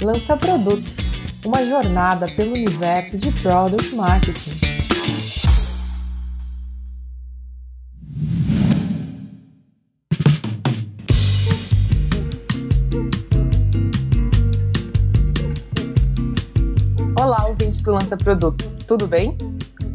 Lança Produto, uma jornada pelo universo de Product Marketing. Olá, ouvinte do Lança Produto, tudo bem?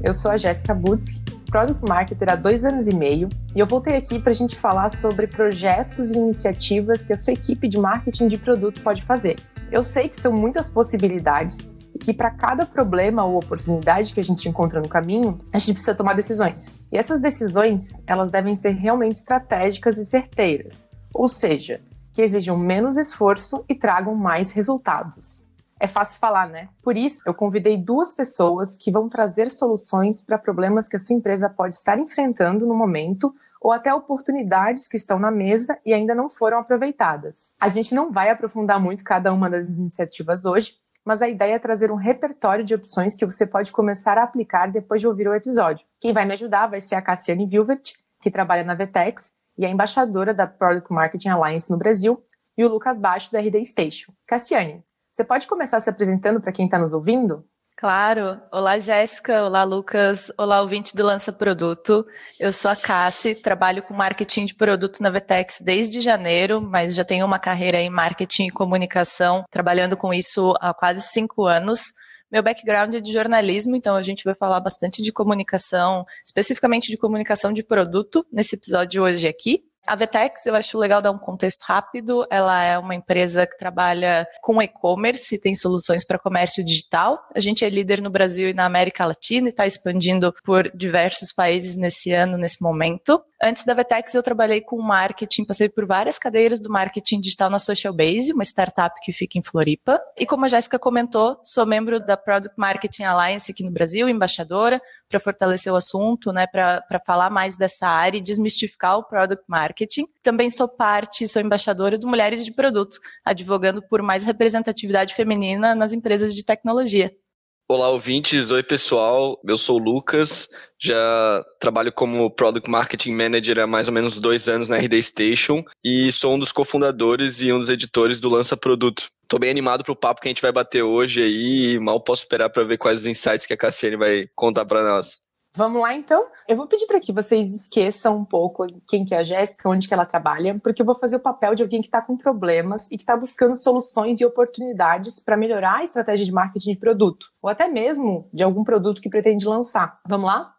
Eu sou a Jéssica Butzki Product Marketer há dois anos e meio e eu voltei aqui para a gente falar sobre projetos e iniciativas que a sua equipe de marketing de produto pode fazer. Eu sei que são muitas possibilidades e que para cada problema ou oportunidade que a gente encontra no caminho, a gente precisa tomar decisões. E essas decisões, elas devem ser realmente estratégicas e certeiras, ou seja, que exijam menos esforço e tragam mais resultados. É fácil falar, né? Por isso, eu convidei duas pessoas que vão trazer soluções para problemas que a sua empresa pode estar enfrentando no momento ou até oportunidades que estão na mesa e ainda não foram aproveitadas. A gente não vai aprofundar muito cada uma das iniciativas hoje, mas a ideia é trazer um repertório de opções que você pode começar a aplicar depois de ouvir o episódio. Quem vai me ajudar vai ser a Cassiane Vilvert, que trabalha na Vetex e é embaixadora da Product Marketing Alliance no Brasil, e o Lucas Baixo da RD Station. Cassiane, você pode começar se apresentando para quem está nos ouvindo? Claro. Olá, Jéssica. Olá, Lucas. Olá, ouvinte do Lança Produto. Eu sou a Cassi, trabalho com marketing de produto na Vetex desde janeiro, mas já tenho uma carreira em marketing e comunicação, trabalhando com isso há quase cinco anos. Meu background é de jornalismo, então a gente vai falar bastante de comunicação, especificamente de comunicação de produto, nesse episódio hoje aqui. A Vetex, eu acho legal dar um contexto rápido. Ela é uma empresa que trabalha com e-commerce, tem soluções para comércio digital. A gente é líder no Brasil e na América Latina e está expandindo por diversos países nesse ano, nesse momento. Antes da Vetex, eu trabalhei com marketing, passei por várias cadeiras do marketing digital na Social Base, uma startup que fica em Floripa. E como a Jéssica comentou, sou membro da Product Marketing Alliance aqui no Brasil, embaixadora, para fortalecer o assunto, né, para falar mais dessa área e desmistificar o product marketing. Também sou parte, sou embaixadora do Mulheres de Produto, advogando por mais representatividade feminina nas empresas de tecnologia. Olá, ouvintes. Oi, pessoal. Eu sou o Lucas. Já trabalho como Product Marketing Manager há mais ou menos dois anos na RD Station e sou um dos cofundadores e um dos editores do Lança Produto. Estou bem animado para o papo que a gente vai bater hoje aí e mal posso esperar para ver quais os insights que a Cassiane vai contar para nós. Vamos lá, então? Eu vou pedir para que vocês esqueçam um pouco quem que é a Jéssica, onde que ela trabalha, porque eu vou fazer o papel de alguém que está com problemas e que está buscando soluções e oportunidades para melhorar a estratégia de marketing de produto, ou até mesmo de algum produto que pretende lançar. Vamos lá?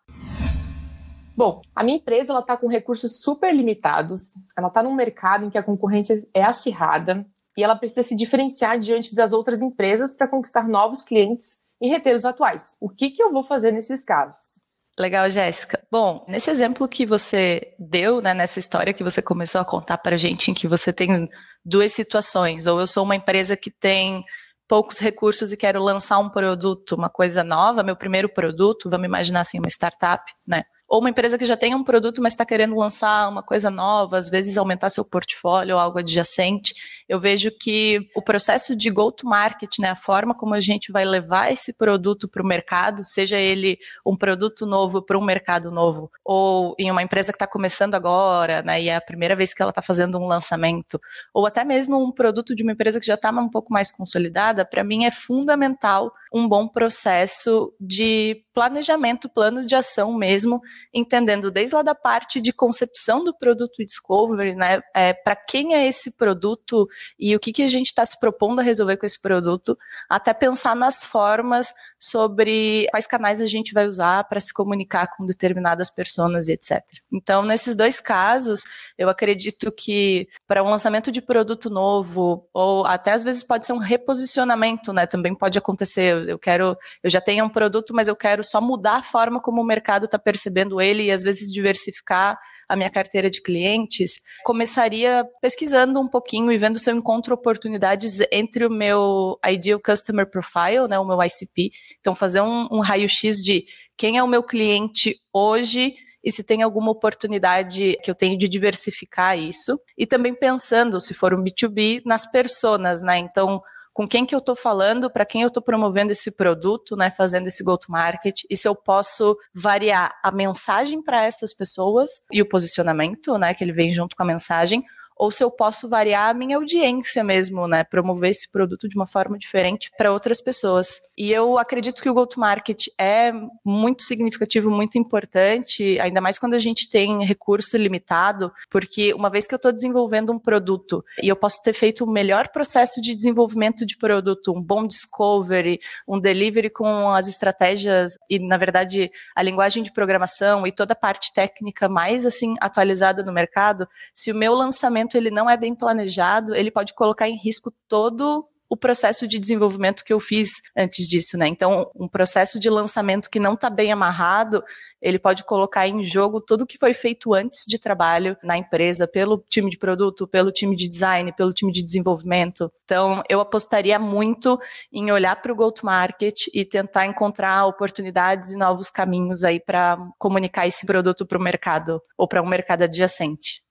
Bom, a minha empresa ela está com recursos super limitados, ela está num mercado em que a concorrência é acirrada e ela precisa se diferenciar diante das outras empresas para conquistar novos clientes e reter os atuais. O que, que eu vou fazer nesses casos? Legal, Jéssica. Bom, nesse exemplo que você deu, né, nessa história que você começou a contar para a gente, em que você tem duas situações, ou eu sou uma empresa que tem poucos recursos e quero lançar um produto, uma coisa nova, meu primeiro produto, vamos imaginar assim, uma startup, né? Ou uma empresa que já tem um produto, mas está querendo lançar uma coisa nova, às vezes aumentar seu portfólio ou algo adjacente, eu vejo que o processo de go-to-market, né, a forma como a gente vai levar esse produto para o mercado, seja ele um produto novo para um mercado novo, ou em uma empresa que está começando agora, né, e é a primeira vez que ela está fazendo um lançamento, ou até mesmo um produto de uma empresa que já está um pouco mais consolidada, para mim é fundamental um bom processo de planejamento, plano de ação mesmo, entendendo desde lá da parte de concepção do produto discovery, né, é, para quem é esse produto e o que, que a gente está se propondo a resolver com esse produto, até pensar nas formas sobre quais canais a gente vai usar para se comunicar com determinadas pessoas e etc. Então, nesses dois casos, eu acredito que para um lançamento de produto novo, ou até às vezes pode ser um reposicionamento, né? Também pode acontecer. Eu quero, eu já tenho um produto, mas eu quero só mudar a forma como o mercado está percebendo ele e às vezes diversificar a minha carteira de clientes, começaria pesquisando um pouquinho e vendo se eu encontro oportunidades entre o meu Ideal Customer Profile, né, o meu ICP. Então, fazer um, um raio-x de quem é o meu cliente hoje e se tem alguma oportunidade que eu tenho de diversificar isso. E também pensando, se for um B2B, nas personas, né? Então, com quem que eu estou falando, para quem eu estou promovendo esse produto, né, fazendo esse go-to-market, e se eu posso variar a mensagem para essas pessoas e o posicionamento, né, que ele vem junto com a mensagem, ou se eu posso variar a minha audiência mesmo, né? Promover esse produto de uma forma diferente para outras pessoas. E eu acredito que o go-to-market é muito significativo, muito importante, ainda mais quando a gente tem recurso limitado, porque uma vez que eu estou desenvolvendo um produto e eu posso ter feito o melhor processo de desenvolvimento de produto, um bom discovery, um delivery com as estratégias e, na verdade, a linguagem de programação e toda a parte técnica mais assim atualizada no mercado, se o meu lançamento ele não é bem planejado, ele pode colocar em risco todo o processo de desenvolvimento que eu fiz antes disso, né? Então, um processo de lançamento que não está bem amarrado, ele pode colocar em jogo tudo que foi feito antes de trabalho na empresa, pelo time de produto, pelo time de design, pelo time de desenvolvimento. Então, eu apostaria muito em olhar para o go-to-market e tentar encontrar oportunidades e novos caminhos aí para comunicar esse produto para o mercado ou para um mercado adjacente.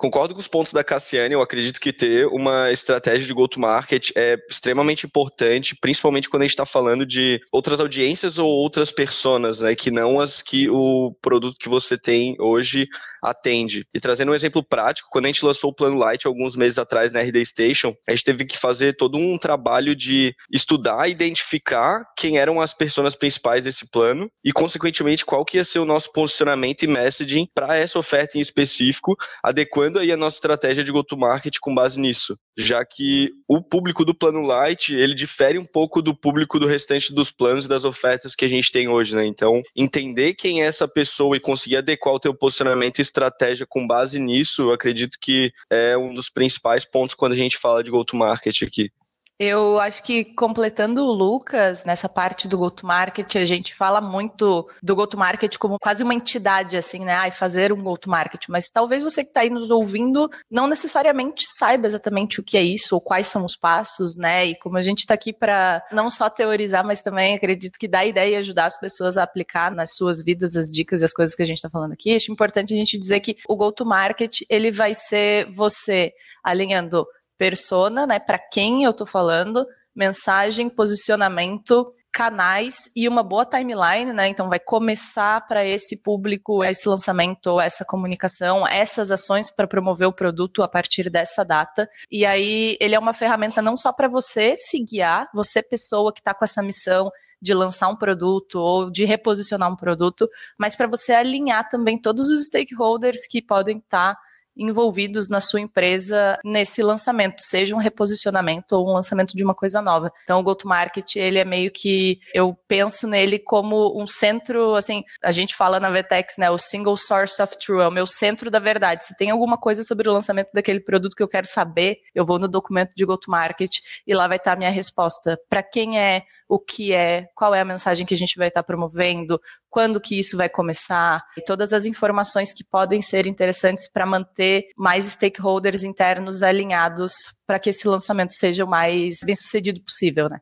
Concordo com os pontos da Cassiane, eu acredito que ter uma estratégia de go-to-market é extremamente importante, principalmente quando a gente está falando de outras audiências ou outras personas, né, que não as que o produto que você tem hoje atende. E trazendo um exemplo prático, quando a gente lançou o Plano Light alguns meses atrás na RD Station, a gente teve que fazer todo um trabalho de estudar, identificar quem eram as pessoas principais desse plano e, consequentemente, qual que ia ser o nosso posicionamento e messaging para essa oferta em específico, adequando aí a nossa estratégia de go-to-market com base nisso, já que o público do plano Light, ele difere um pouco do público do restante dos planos e das ofertas que a gente tem hoje, né? Então, entender quem é essa pessoa e conseguir adequar o teu posicionamento e estratégia com base nisso, eu acredito que é um dos principais pontos quando a gente fala de go-to-market aqui. Eu acho que completando o Lucas, nessa parte do go-to-market, a gente fala muito do go-to-market como quase uma entidade, assim, né? Ai, fazer um go-to-market. Mas talvez você que está aí nos ouvindo não necessariamente saiba exatamente o que é isso ou quais são os passos, né? E como a gente está aqui para não só teorizar, mas também acredito que dar ideia e ajudar as pessoas a aplicar nas suas vidas as dicas e as coisas que a gente está falando aqui, acho importante a gente dizer que o go-to-market, ele vai ser você alinhando persona, né, para quem eu estou falando, mensagem, posicionamento, canais e uma boa timeline, né? Então vai começar para esse público esse lançamento, essa comunicação, essas ações para promover o produto a partir dessa data. E aí ele é uma ferramenta não só para você se guiar, você pessoa que está com essa missão de lançar um produto ou de reposicionar um produto, mas para você alinhar também todos os stakeholders que podem estar tá envolvidos na sua empresa nesse lançamento, seja um reposicionamento ou um lançamento de uma coisa nova. Então, o go-to-market, ele é meio que, eu penso nele como um centro, assim, a gente fala na Vetex, né, o single source of truth, é o meu centro da verdade. Se tem alguma coisa sobre o lançamento daquele produto que eu quero saber, eu vou no documento de go-to-market e lá vai estar a minha resposta. Para quem é, o que é, qual é a mensagem que a gente vai estar promovendo, quando que isso vai começar, e todas as informações que podem ser interessantes para manter mais stakeholders internos alinhados para que esse lançamento seja o mais bem sucedido possível, né?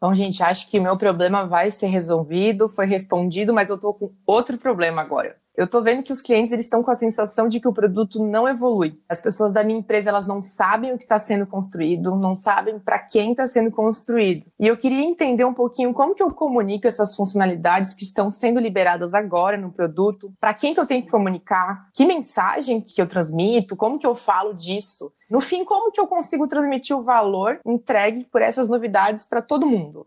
Bom, gente, acho que meu problema vai ser resolvido, foi respondido, mas eu estou com outro problema agora. Eu estou vendo que os clientes eles estão com a sensação de que o produto não evolui. As pessoas da minha empresa elas não sabem o que está sendo construído, não sabem para quem está sendo construído. E eu queria entender um pouquinho como que eu comunico essas funcionalidades que estão sendo liberadas agora no produto, para quem que eu tenho que comunicar, que mensagem que eu transmito, como que eu falo disso. No fim, como que eu consigo transmitir o valor entregue por essas novidades para todo mundo?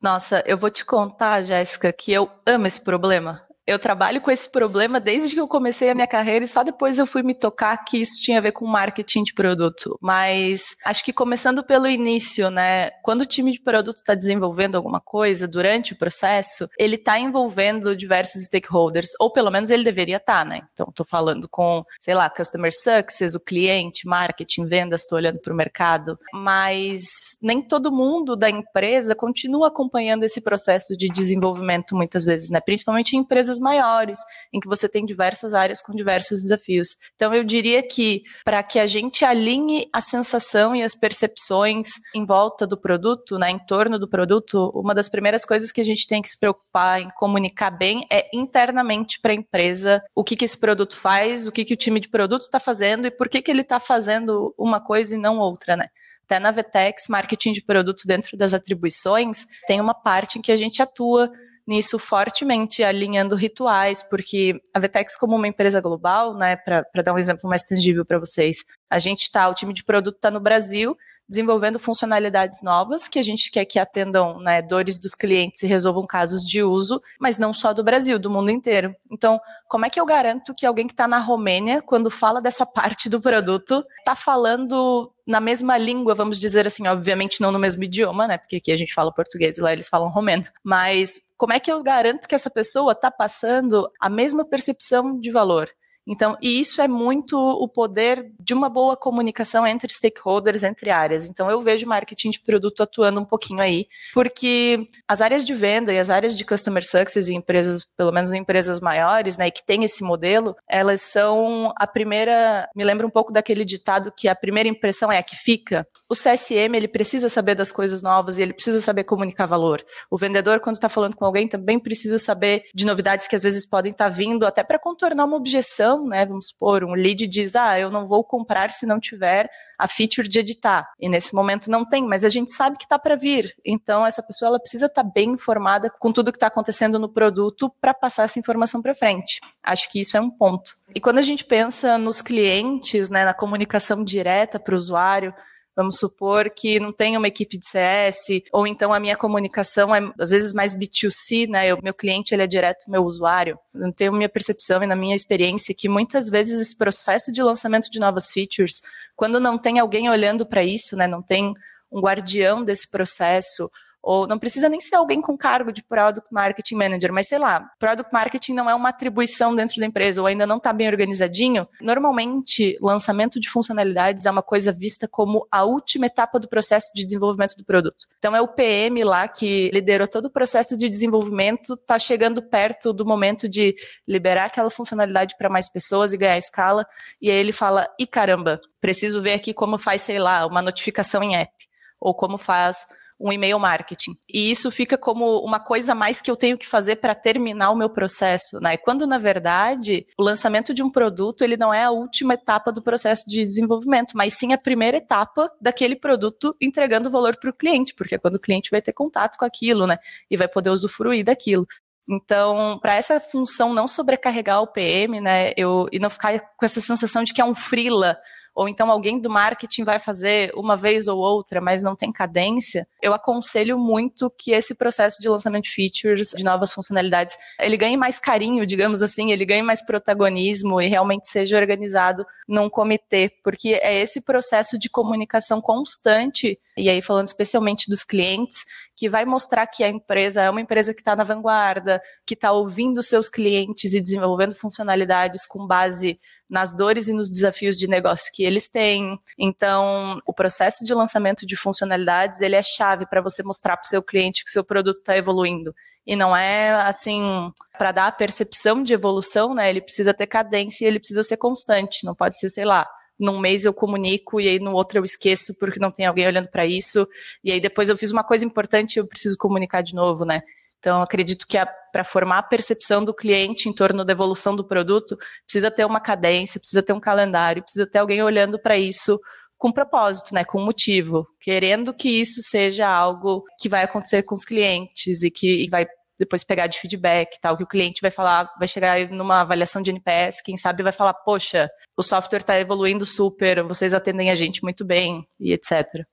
Nossa, eu vou te contar, Jéssica, que eu amo esse problema eu trabalho com esse problema desde que eu comecei a minha carreira e só depois eu fui me tocar que isso tinha a ver com marketing de produto. Mas acho que começando pelo início, né? Quando o time de produto está desenvolvendo alguma coisa durante o processo, ele está envolvendo diversos stakeholders, ou pelo menos ele deveria estar, tá, né? Então, estou falando com, sei lá, customer success, o cliente, marketing, vendas, estou olhando para o mercado, mas nem todo mundo da empresa continua acompanhando esse processo de desenvolvimento muitas vezes, né? Principalmente em empresas maiores, em que você tem diversas áreas com diversos desafios. Então, eu diria que para que a gente alinhe a sensação e as percepções em volta do produto, né, em torno do produto, uma das primeiras coisas que a gente tem que se preocupar em comunicar bem é internamente para a empresa o que, que esse produto faz, o que, que o time de produto está fazendo e por que, que ele está fazendo uma coisa e não outra, né? Até na Vetex, marketing de produto dentro das atribuições, tem uma parte em que a gente atua nisso fortemente, alinhando rituais, porque a Vetex, como uma empresa global, né, para dar um exemplo mais tangível para vocês, a gente está, o time de produto está no Brasil, desenvolvendo funcionalidades novas que a gente quer que atendam né, dores dos clientes e resolvam casos de uso, mas não só do Brasil, do mundo inteiro. Então, como é que eu garanto que alguém que está na Romênia, quando fala dessa parte do produto, está falando na mesma língua, vamos dizer assim, obviamente não no mesmo idioma, né? Porque aqui a gente fala português e lá eles falam romeno. Mas como é que eu garanto que essa pessoa está passando a mesma percepção de valor? Então, e isso é muito o poder de uma boa comunicação entre stakeholders, entre áreas. Então, eu vejo marketing de produto atuando um pouquinho aí, porque as áreas de venda e as áreas de customer success em empresas, pelo menos em empresas maiores, né, que tem esse modelo, elas são a primeira, me lembra um pouco daquele ditado que a primeira impressão é a que fica. O CSM, ele precisa saber das coisas novas e ele precisa saber comunicar valor. O vendedor, quando está falando com alguém, também precisa saber de novidades que às vezes podem estar tá vindo, até para contornar uma objeção né? Vamos supor, um lead diz, ah, eu não vou comprar se não tiver a feature de editar. E nesse momento não tem, mas a gente sabe que está para vir. Então essa pessoa ela precisa estar tá bem informada com tudo que está acontecendo no produto para passar essa informação para frente. Acho que isso é um ponto. E quando a gente pensa nos clientes, né, na comunicação direta para o usuário, Vamos supor que não tem uma equipe de CS, ou então a minha comunicação é às vezes mais B2C, né? O meu cliente ele é direto meu usuário. Eu tenho minha percepção e na minha experiência que muitas vezes esse processo de lançamento de novas features, quando não tem alguém olhando para isso, né? Não tem um guardião desse processo, ou não precisa nem ser alguém com cargo de Product Marketing Manager, mas sei lá, Product Marketing não é uma atribuição dentro da empresa ou ainda não está bem organizadinho. Normalmente, lançamento de funcionalidades é uma coisa vista como a última etapa do processo de desenvolvimento do produto. Então é o PM lá que liderou todo o processo de desenvolvimento, está chegando perto do momento de liberar aquela funcionalidade para mais pessoas e ganhar escala, e aí ele fala: "E caramba, preciso ver aqui como faz, sei lá, uma notificação em app ou como faz um e-mail marketing. E isso fica como uma coisa mais que eu tenho que fazer para terminar o meu processo, né? Quando na verdade, o lançamento de um produto, ele não é a última etapa do processo de desenvolvimento, mas sim a primeira etapa daquele produto entregando valor para o cliente, porque é quando o cliente vai ter contato com aquilo, né? E vai poder usufruir daquilo. Então, para essa função não sobrecarregar o PM, né, eu, e não ficar com essa sensação de que é um freela, ou então alguém do marketing vai fazer uma vez ou outra, mas não tem cadência, eu aconselho muito que esse processo de lançamento de features, de novas funcionalidades, ele ganhe mais carinho, digamos assim, ele ganhe mais protagonismo e realmente seja organizado num comitê, porque é esse processo de comunicação constante, e aí falando especialmente dos clientes, que vai mostrar que a empresa é uma empresa que está na vanguarda, que está ouvindo seus clientes e desenvolvendo funcionalidades com base nas dores e nos desafios de negócio que eles têm. Então, o processo de lançamento de funcionalidades, ele é chave para você mostrar para o seu cliente que seu produto está evoluindo. E não é assim, para dar a percepção de evolução, né? Ele precisa ter cadência e ele precisa ser constante. Não pode ser, sei lá, num mês eu comunico e aí no outro eu esqueço porque não tem alguém olhando para isso. E aí depois eu fiz uma coisa importante e eu preciso comunicar de novo, né? Então, acredito que para formar a percepção do cliente em torno da evolução do produto, precisa ter uma cadência, precisa ter um calendário, precisa ter alguém olhando para isso com propósito, né, com motivo, querendo que isso seja algo que vai acontecer com os clientes e que e vai depois pegar de feedback, tal, que o cliente vai falar, vai chegar numa avaliação de NPS, quem sabe vai falar, poxa, o software está evoluindo super, vocês atendem a gente muito bem e etc.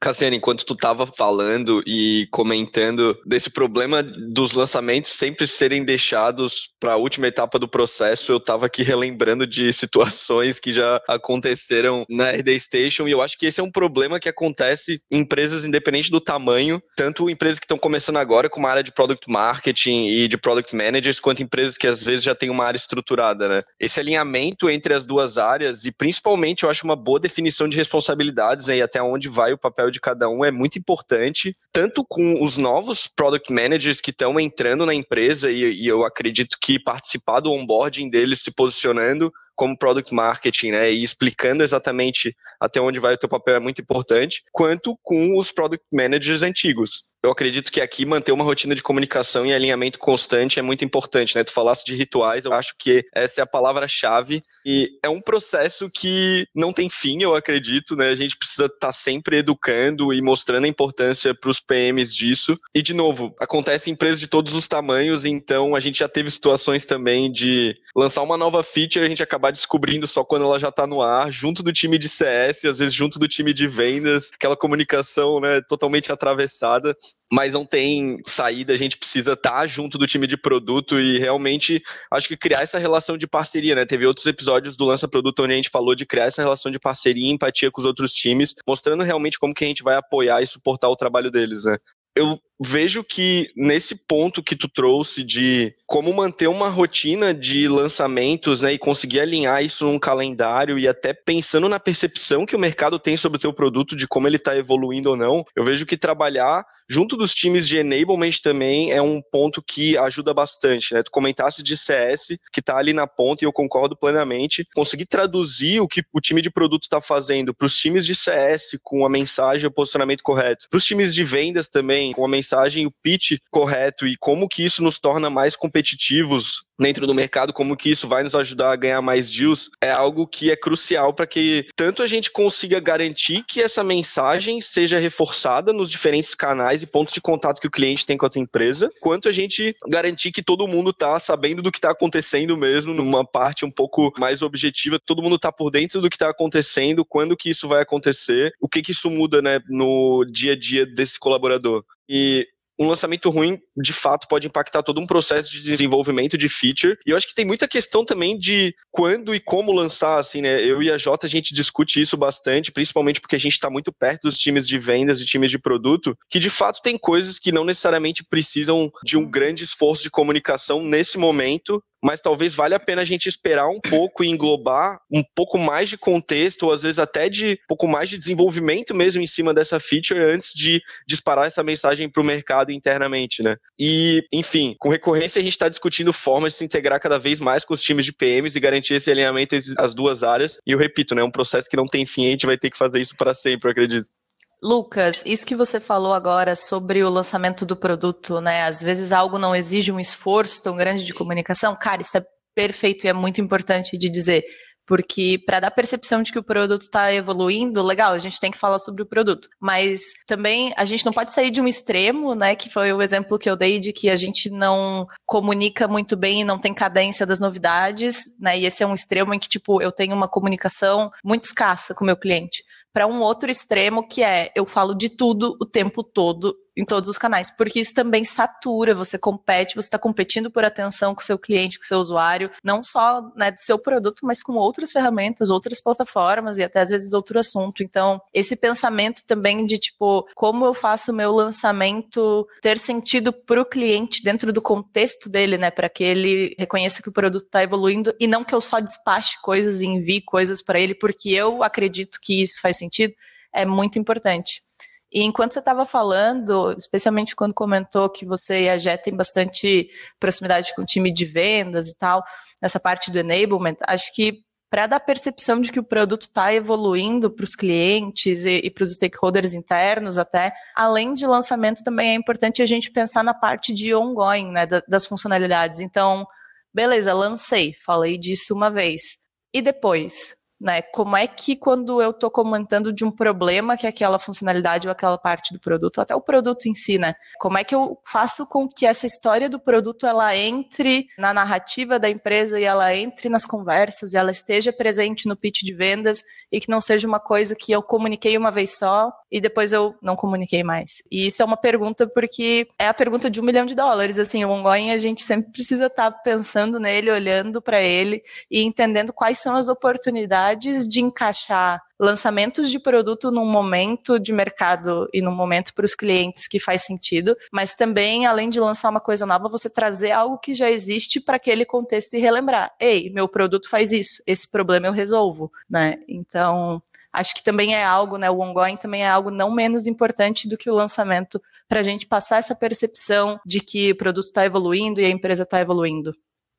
Cassiane, enquanto tu estava falando e comentando desse problema dos lançamentos sempre serem deixados para a última etapa do processo, eu estava aqui relembrando de situações que já aconteceram na RD Station e eu acho que esse é um problema que acontece em empresas independente do tamanho, tanto empresas que estão começando agora com uma área de product marketing e de product managers, quanto empresas que às vezes já têm uma área estruturada, né? Esse alinhamento entre as duas áreas e principalmente eu acho uma boa definição de responsabilidades né, e até onde vai o papel de cada um é muito importante, tanto com os novos product managers que estão entrando na empresa, e, e eu acredito que participar do onboarding deles se posicionando como product marketing, né, e explicando exatamente até onde vai o teu papel é muito importante, quanto com os product managers antigos. Eu acredito que aqui manter uma rotina de comunicação e alinhamento constante é muito importante, né? Tu falasse de rituais, eu acho que essa é a palavra-chave e é um processo que não tem fim, eu acredito, né? A gente precisa estar tá sempre educando e mostrando a importância para os PMs disso. E de novo, acontece em empresas de todos os tamanhos, então a gente já teve situações também de lançar uma nova feature e a gente acabar descobrindo só quando ela já está no ar, junto do time de CS, às vezes junto do time de vendas, aquela comunicação, né, totalmente atravessada mas não tem saída, a gente precisa estar tá junto do time de produto e realmente acho que criar essa relação de parceria, né? Teve outros episódios do Lança Produto onde a gente falou de criar essa relação de parceria e empatia com os outros times, mostrando realmente como que a gente vai apoiar e suportar o trabalho deles, né? Eu vejo que nesse ponto que tu trouxe de como manter uma rotina de lançamentos, né, e conseguir alinhar isso num calendário e até pensando na percepção que o mercado tem sobre o teu produto, de como ele está evoluindo ou não, eu vejo que trabalhar junto dos times de enablement também é um ponto que ajuda bastante, né? Tu comentasse de CS, que está ali na ponta e eu concordo plenamente, conseguir traduzir o que o time de produto está fazendo para os times de CS com a mensagem e o posicionamento correto, para os times de vendas também com a mensagem mensagem, o pitch correto e como que isso nos torna mais competitivos dentro do mercado, como que isso vai nos ajudar a ganhar mais deals, é algo que é crucial para que tanto a gente consiga garantir que essa mensagem seja reforçada nos diferentes canais e pontos de contato que o cliente tem com a tua empresa, quanto a gente garantir que todo mundo está sabendo do que está acontecendo mesmo, numa parte um pouco mais objetiva, todo mundo está por dentro do que está acontecendo, quando que isso vai acontecer, o que que isso muda, né, no dia a dia desse colaborador. E um lançamento ruim, de fato, pode impactar todo um processo de desenvolvimento de feature. E eu acho que tem muita questão também de quando e como lançar, assim, né? Eu e a Jota, a gente discute isso bastante, principalmente porque a gente está muito perto dos times de vendas e times de produto, que de fato tem coisas que não necessariamente precisam de um grande esforço de comunicação nesse momento, mas talvez valha a pena a gente esperar um pouco e englobar um pouco mais de contexto, ou às vezes até de um pouco mais de desenvolvimento mesmo em cima dessa feature antes de disparar essa mensagem para o mercado internamente, né? E, enfim, com recorrência a gente está discutindo formas de se integrar cada vez mais com os times de PMs e garantir esse alinhamento entre as duas áreas. E eu repito, né? É um processo que não tem fim, a gente vai ter que fazer isso para sempre, eu acredito. Lucas, isso que você falou agora sobre o lançamento do produto, né? Às vezes algo não exige um esforço tão grande de comunicação. Cara, isso é perfeito e é muito importante de dizer. Porque para dar percepção de que o produto está evoluindo, legal, a gente tem que falar sobre o produto. Mas também a gente não pode sair de um extremo, né? Que foi o exemplo que eu dei de que a gente não comunica muito bem e não tem cadência das novidades, né? E esse é um extremo em que, tipo, eu tenho uma comunicação muito escassa com o meu cliente para um outro extremo que é eu falo de tudo o tempo todo em todos os canais, porque isso também satura, você compete, você está competindo por atenção com o seu cliente, com o seu usuário, não só né, do seu produto, mas com outras ferramentas, outras plataformas e até às vezes outro assunto. Então, esse pensamento também de tipo, como eu faço o meu lançamento ter sentido para o cliente dentro do contexto dele, né, para que ele reconheça que o produto está evoluindo e não que eu só despache coisas e envie coisas para ele, porque eu acredito que isso faz sentido, é muito importante. E enquanto você estava falando, especialmente quando comentou que você e a Jé têm bastante proximidade com o time de vendas e tal, nessa parte do enablement, acho que para dar percepção de que o produto está evoluindo para os clientes e, e para os stakeholders internos até, além de lançamento, também é importante a gente pensar na parte de ongoing, né, das funcionalidades. Então, beleza, lancei, falei disso uma vez. E depois? Né? Como é que quando eu estou comentando de um problema que aquela funcionalidade ou aquela parte do produto, até o produto em si, né? Como é que eu faço com que essa história do produto ela entre na narrativa da empresa e ela entre nas conversas e ela esteja presente no pitch de vendas e que não seja uma coisa que eu comuniquei uma vez só e depois eu não comuniquei mais. E isso é uma pergunta porque é a pergunta de um milhão de dólares. Assim, o ongoing a gente sempre precisa estar tá pensando nele, olhando para ele e entendendo quais são as oportunidades oportunidades de encaixar lançamentos de produto num momento de mercado e num momento para os clientes que faz sentido, mas também, além de lançar uma coisa nova, você trazer algo que já existe para aquele contexto e relembrar: ei, meu produto faz isso, esse problema eu resolvo, né? Então, acho que também é algo, né? O ongoing também é algo não menos importante do que o lançamento para a gente passar essa percepção de que o produto está evoluindo e a empresa está evoluindo.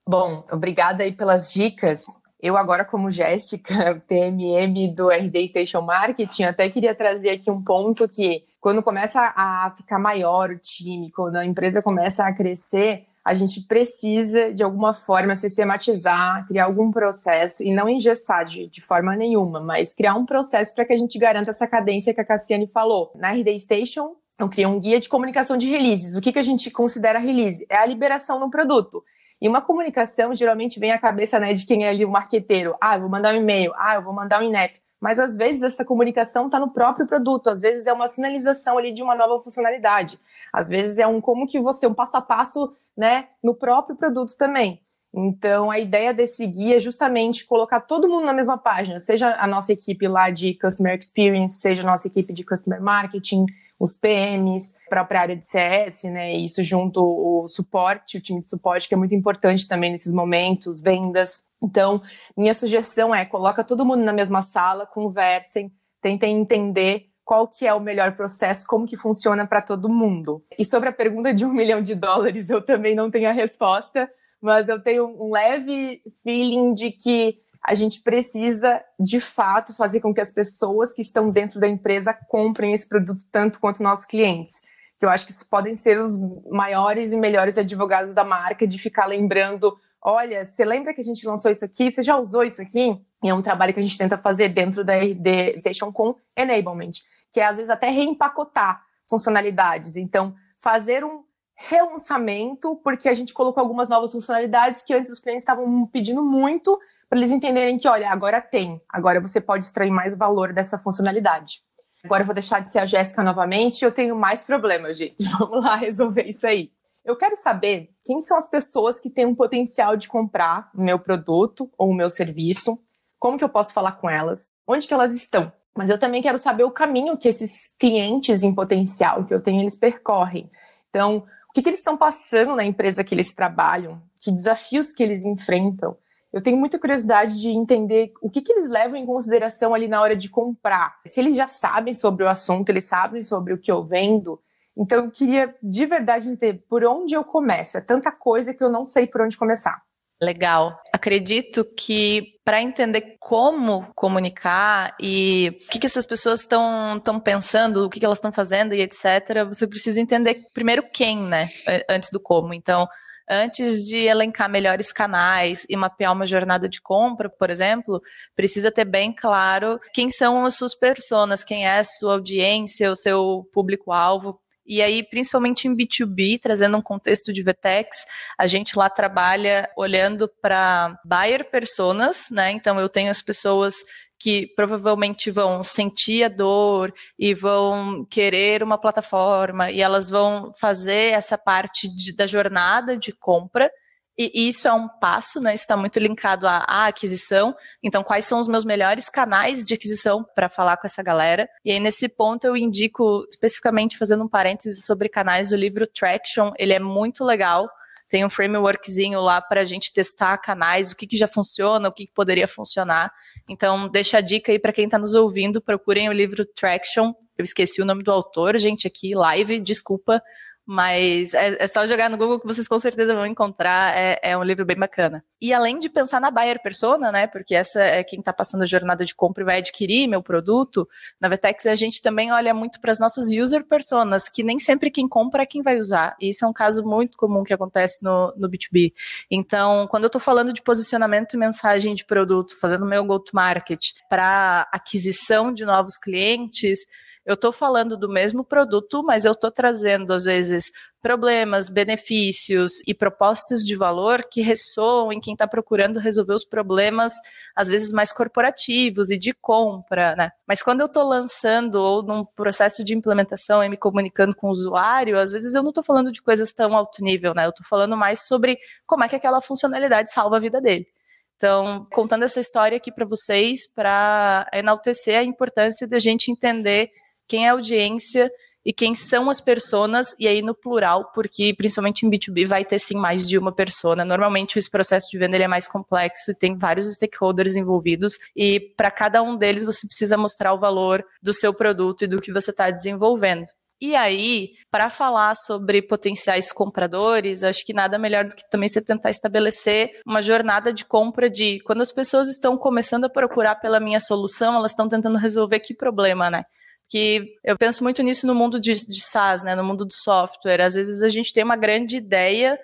Bom, obrigada aí pelas dicas. Eu agora, como Jéssica, PMM do RD Station Marketing, até queria trazer aqui um ponto que quando começa a ficar maior o time, quando a empresa começa a crescer, a gente precisa, de alguma forma, sistematizar, criar algum processo, e não engessar de, de forma nenhuma, mas criar um processo para que a gente garanta essa cadência que a Cassiane falou. Na RD Station, eu criei um guia de comunicação de releases. O que, que a gente considera release? É a liberação do produto. E uma comunicação geralmente vem à cabeça né, de quem é ali o marqueteiro. Ah, eu vou mandar um e-mail. Ah, eu vou mandar um INET. Mas às vezes essa comunicação está no próprio produto, às vezes é uma sinalização ali de uma nova funcionalidade, às vezes é um como que você, um passo a passo, né, no próprio produto também. Então a ideia desse guia é justamente colocar todo mundo na mesma página, seja a nossa equipe lá de Customer Experience, seja a nossa equipe de Customer Marketing, os PMs, a própria área de CS, né? Isso junto o suporte, o time de suporte, que é muito importante também nesses momentos, vendas. Então, minha sugestão é coloca todo mundo na mesma sala, conversem, tentem entender qual que é o melhor processo, como que funciona para todo mundo. E sobre a pergunta de um milhão de dólares, eu também não tenho a resposta, mas eu tenho um leve feeling de que a gente precisa, de fato, fazer com que as pessoas que estão dentro da empresa comprem esse produto tanto quanto nossos clientes. Que eu acho que isso podem ser os maiores e melhores advogados da marca de ficar lembrando olha, você lembra que a gente lançou isso aqui? Você já usou isso aqui? E é um trabalho que a gente tenta fazer dentro da RD Station com enablement, que é às vezes até reempacotar funcionalidades. Então, fazer um relançamento, porque a gente colocou algumas novas funcionalidades que antes os clientes estavam pedindo muito, para eles entenderem que, olha, agora tem, agora você pode extrair mais valor dessa funcionalidade. Agora eu vou deixar de ser a Jéssica novamente, eu tenho mais problemas, gente. Vamos lá resolver isso aí. Eu quero saber quem são as pessoas que têm um potencial de comprar o meu produto ou o meu serviço, como que eu posso falar com elas, onde que elas estão. Mas eu também quero saber o caminho que esses clientes em potencial que eu tenho, eles percorrem. Então, o que, que eles estão passando na empresa que eles trabalham, que desafios que eles enfrentam, eu tenho muita curiosidade de entender o que, que eles levam em consideração ali na hora de comprar. Se eles já sabem sobre o assunto, eles sabem sobre o que eu vendo. Então, eu queria de verdade entender por onde eu começo. É tanta coisa que eu não sei por onde começar. Legal. Acredito que para entender como comunicar e o que, que essas pessoas estão pensando, o que, que elas estão fazendo e etc., você precisa entender primeiro quem, né? Antes do como. Então, antes de elencar melhores canais e mapear uma jornada de compra, por exemplo, precisa ter bem claro quem são as suas pessoas, quem é a sua audiência, o seu público-alvo, e aí, principalmente em B2B, trazendo um contexto de VTEX, a gente lá trabalha olhando para buyer personas, né? Então eu tenho as pessoas que provavelmente vão sentir a dor e vão querer uma plataforma e elas vão fazer essa parte de, da jornada de compra. E isso é um passo, né? Está muito linkado à, à, aquisição. Então, quais são os meus melhores canais de aquisição para falar com essa galera? E aí, nesse ponto, eu indico, especificamente fazendo um parêntese sobre canais, o livro Traction. Ele é muito legal tem um frameworkzinho lá para a gente testar canais, o que, que já funciona, o que, que poderia funcionar. Então, deixa a dica aí para quem está nos ouvindo, procurem o livro Traction. Eu esqueci o nome do autor, gente, aqui, live, desculpa, mas é, é, só jogar no Google que vocês com certeza vão encontrar. É, é, um livro bem bacana. E além de pensar na buyer persona, né? Porque essa é quem está passando a jornada de compra e vai adquirir meu produto. Na Vetex a gente também olha muito para as nossas user personas, que nem sempre quem compra é quem vai usar. E isso é um caso muito comum que acontece no, no B2B. Então, quando eu estou falando de posicionamento e mensagem de produto, fazendo meu go-to-market para aquisição de novos clientes, eu estou falando do mesmo produto, mas eu estou trazendo, às vezes, problemas, benefícios e propostas de valor que ressoam em quem está procurando resolver os problemas, às vezes mais corporativos e de compra, né? Mas quando eu estou lançando ou num processo de implementação e me comunicando com o usuário, às vezes eu não estou falando de coisas tão alto nível, né? Eu estou falando mais sobre como é que aquela funcionalidade salva a vida dele. Então, contando essa história aqui para vocês, para enaltecer a importância da gente entender quem é audiência e quem são as personas, e aí no plural, porque principalmente em B2B vai ter sim mais de uma persona. Normalmente esse processo de venda é mais complexo e tem vários stakeholders envolvidos, e para cada um deles você precisa mostrar o valor do seu produto e do que você está desenvolvendo. E aí, para falar sobre potenciais compradores, acho que nada melhor do que também você tentar estabelecer uma jornada de compra de quando as pessoas estão começando a procurar pela minha solução, elas estão tentando resolver que problema, né? Que eu penso muito nisso no mundo de, de SaaS, né, no mundo do software. Às vezes a gente tem uma grande ideia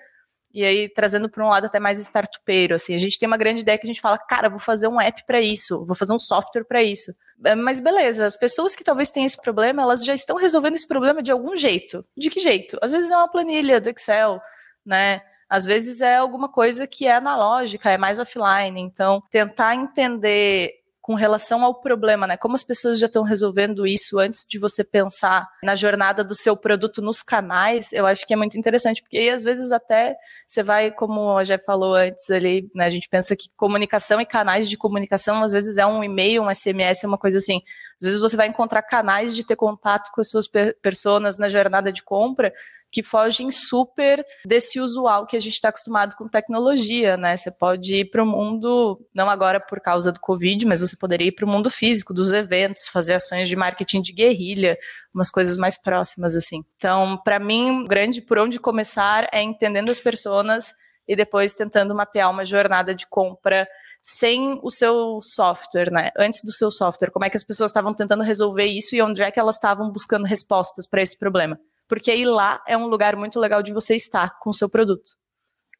e aí trazendo para um lado até mais startupeiro, assim, a gente tem uma grande ideia que a gente fala, cara, vou fazer um app para isso, vou fazer um software para isso. É, mas beleza, as pessoas que talvez tenham esse problema, elas já estão resolvendo esse problema de algum jeito. De que jeito? Às vezes é uma planilha do Excel, né? Às vezes é alguma coisa que é analógica, é mais offline. Então, tentar entender com relação ao problema, né? Como as pessoas já estão resolvendo isso antes de você pensar na jornada do seu produto nos canais, eu acho que é muito interessante, porque aí às vezes até você vai, como a Jé falou antes ali, né? A gente pensa que comunicação e canais de comunicação, às vezes é um e-mail, um SMS, uma coisa assim. Às vezes você vai encontrar canais de ter contato com as suas pessoas na jornada de compra que fogem super desse usual que a gente está acostumado com tecnologia, né? Você pode ir para o mundo, não agora por causa do Covid, mas você poderia ir para o mundo físico, dos eventos, fazer ações de marketing de guerrilha, umas coisas mais próximas, assim. Então, para mim, grande por onde começar é entendendo as pessoas e depois tentando mapear uma jornada de compra sem o seu software, né? Antes do seu software, como é que as pessoas estavam tentando resolver isso e onde é que elas estavam buscando respostas para esse problema porque aí lá é um lugar muito legal de você estar com o seu produto.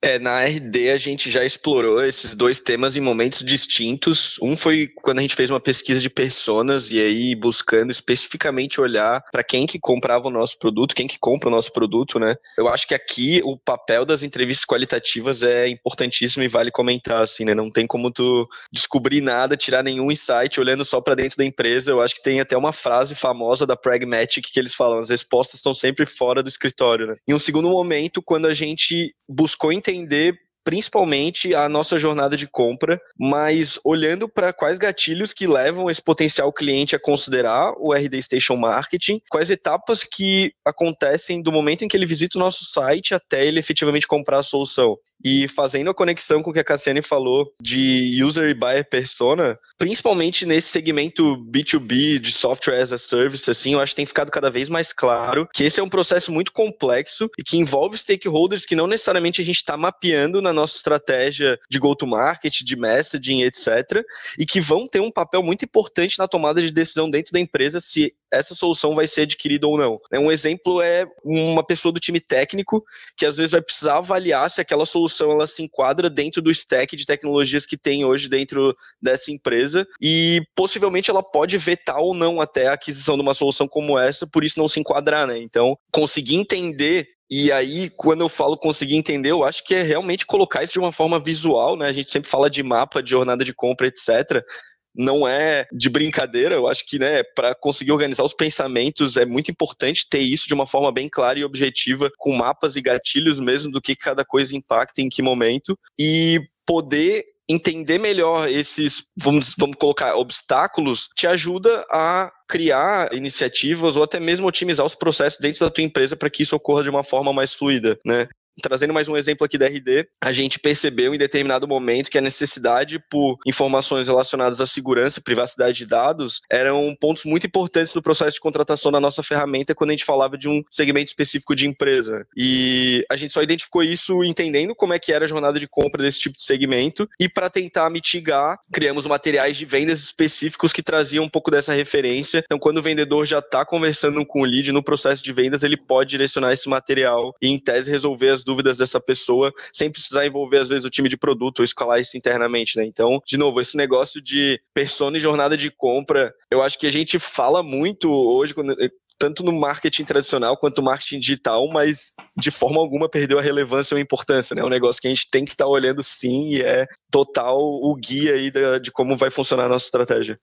É, na RD a gente já explorou esses dois temas em momentos distintos. Um foi quando a gente fez uma pesquisa de personas e aí buscando especificamente olhar para quem que comprava o nosso produto, quem que compra o nosso produto, né? Eu acho que aqui o papel das entrevistas qualitativas é importantíssimo e vale comentar assim, né? Não tem como tu descobrir nada, tirar nenhum insight olhando só para dentro da empresa. Eu acho que tem até uma frase famosa da Pragmatic que eles falam: as respostas estão sempre fora do escritório, né? Em um segundo momento, quando a gente buscou entender principalmente a nossa jornada de compra, mas olhando para quais gatilhos que levam esse potencial cliente a considerar o RD Station Marketing, quais etapas que acontecem do momento em que ele visita o nosso site até ele efetivamente comprar a solução. E fazendo a conexão com o que a Cassiane falou de user e buyer persona, principalmente nesse segmento B2B de software as a service, assim, eu acho que tem ficado cada vez mais claro que esse é um processo muito complexo e que envolve stakeholders que não necessariamente a gente está mapeando na nossa estratégia de go-to-market, de messaging, etc., e que vão ter um papel muito importante na tomada de decisão dentro da empresa se essa solução vai ser adquirida ou não. Um exemplo é uma pessoa do time técnico que às vezes vai precisar avaliar se aquela solução ela se enquadra dentro do stack de tecnologias que tem hoje dentro dessa empresa e possivelmente ela pode vetar ou não até a aquisição de uma solução como essa, por isso não se enquadrar, né? Então, conseguir entender e aí, quando eu falo conseguir entender, eu acho que é realmente colocar isso de uma forma visual, né? A gente sempre fala de mapa, de jornada de compra, etc não é de brincadeira. Eu acho que, né, para conseguir organizar os pensamentos é muito importante ter isso de uma forma bem clara e objetiva, com mapas e gatilhos mesmo do que cada coisa impacta em que momento e poder entender melhor esses, vamos, vamos colocar, obstáculos, te ajuda a criar iniciativas ou até mesmo otimizar os processos dentro da tua empresa para que isso ocorra de uma forma mais fluida, né? Trazendo mais um exemplo aqui da RD, a gente percebeu em determinado momento que a necessidade por informações relacionadas à segurança e privacidade de dados eram pontos muito importantes no processo de contratação da nossa ferramenta quando a gente falava de um segmento específico de empresa. E a gente só identificou isso entendendo como é que era a jornada de compra desse tipo de segmento e para tentar mitigar, criamos materiais de vendas específicos que traziam um pouco dessa referência. Então, quando o vendedor já está conversando com o lead no processo de vendas, ele pode direcionar esse material e, em tese, resolver as dúvidas dessa pessoa sem precisar envolver, às vezes, o time de produto ou escalar isso internamente, né? Então, de novo, esse negócio de persona e jornada de compra, eu acho que a gente fala muito hoje, quando, tanto no marketing tradicional quanto no marketing digital, mas de forma alguma perdeu a relevância ou a importância, né? É um negócio que a gente tem que estar tá olhando sim e é total o guia aí de como vai funcionar a nossa estratégia.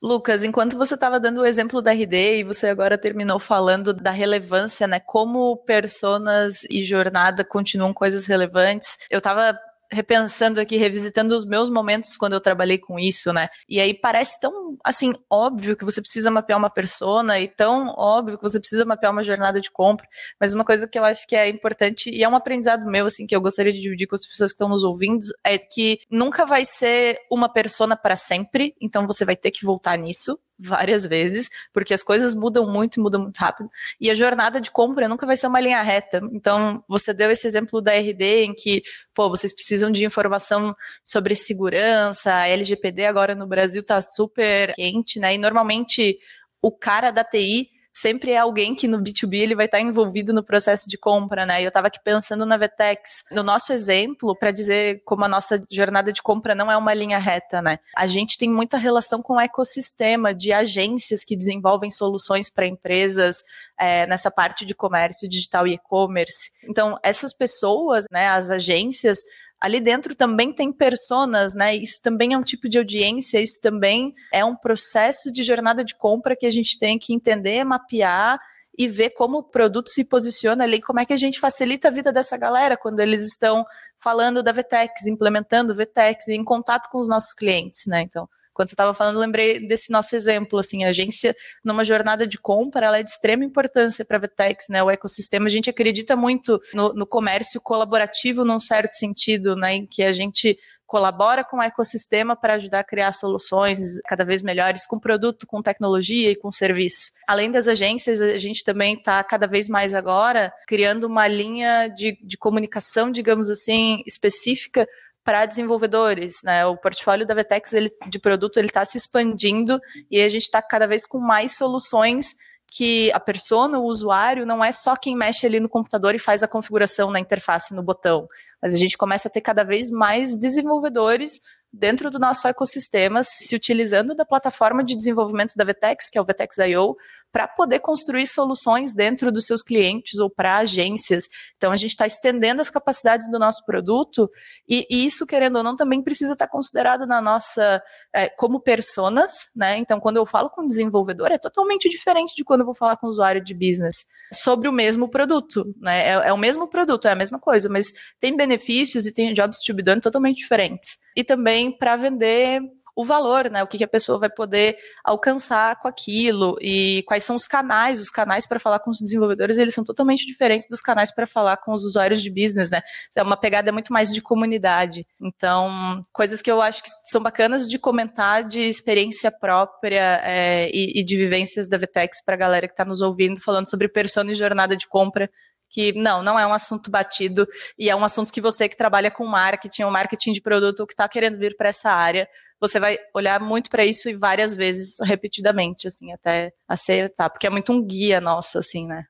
Lucas, enquanto você estava dando o exemplo da RD e você agora terminou falando da relevância, né? Como personas e jornada continuam coisas relevantes, eu estava repensando aqui, revisitando os meus momentos quando eu trabalhei com isso, né? E aí parece tão, assim, óbvio que você precisa mapear uma persona e tão óbvio que você precisa mapear uma jornada de compra, mas uma coisa que eu acho que é importante e é um aprendizado meu, assim, que eu gostaria de dividir com as pessoas que estão nos ouvindo, é que nunca vai ser uma persona para sempre, então você vai ter que voltar nisso, várias vezes, porque as coisas mudam muito e mudam muito rápido. E a jornada de compra nunca vai ser uma linha reta. Então, você deu esse exemplo da RD em que, pô, vocês precisam de informação sobre segurança, a LGPD agora no Brasil está super quente, né? E normalmente o cara da TI sempre é alguém que no B2B ele vai estar envolvido no processo de compra, né? Eu estava aqui pensando na Vetex, no nosso exemplo, para dizer como a nossa jornada de compra não é uma linha reta, né? A gente tem muita relação com o ecossistema de agências que desenvolvem soluções para empresas é, nessa parte de comércio digital e e-commerce. Então, essas pessoas, né, as agências, ali dentro também tem personas, né? Isso também é um tipo de audiência, isso também é um processo de jornada de compra que a gente tem que entender, mapear e ver como o produto se posiciona ali, como é que a gente facilita a vida dessa galera quando eles estão falando da Vtex, implementando Vtex, em contato com os nossos clientes, né? Então, quando você estava falando, lembrei desse nosso exemplo, assim, a agência numa jornada de compra, ela é de extrema importância para a Vetex, né? O ecossistema, a gente acredita muito no, no comércio colaborativo num certo sentido, né? Em que a gente colabora com o ecossistema para ajudar a criar soluções cada vez melhores com produto, com tecnologia e com serviço. Além das agências, a gente também está cada vez mais agora criando uma linha de, de comunicação, digamos assim, específica para desenvolvedores, né? O portfólio da Vetex ele, de produto ele está se expandindo e a gente está cada vez com mais soluções que a persona, o usuário, não é só quem mexe ali no computador e faz a configuração na interface, no botão, mas a gente começa a ter cada vez mais desenvolvedores dentro do nosso ecossistema, se utilizando da plataforma de desenvolvimento da Vetex, que é o Vetex.io, para poder construir soluções dentro dos seus clientes ou para agências. Então, a gente está estendendo as capacidades do nosso produto e, e, isso, querendo ou não, também precisa estar tá considerado na nossa, é, como personas, né? Então, quando eu falo com desenvolvedor, é totalmente diferente de quando eu vou falar com usuário de business sobre o mesmo produto, né? É, é o mesmo produto, é a mesma coisa, mas tem benefícios e tem jobs to be done totalmente diferentes. E também para vender o valor, né? O que, que a pessoa vai poder alcançar com aquilo e quais são os canais. Os canais para falar com os desenvolvedores, eles são totalmente diferentes dos canais para falar com os usuários de business, né? É uma pegada muito mais de comunidade. Então, coisas que eu acho que são bacanas de comentar de experiência própria é, e, e, de vivências da Vtex para a galera que está nos ouvindo, falando sobre persona e jornada de compra que não, não é um assunto batido e é um assunto que você que trabalha com marketing ou marketing de produto ou que está querendo vir para essa área você vai olhar muito para isso e várias vezes repetidamente, assim, até acertar, porque é muito um guia nosso, assim, né?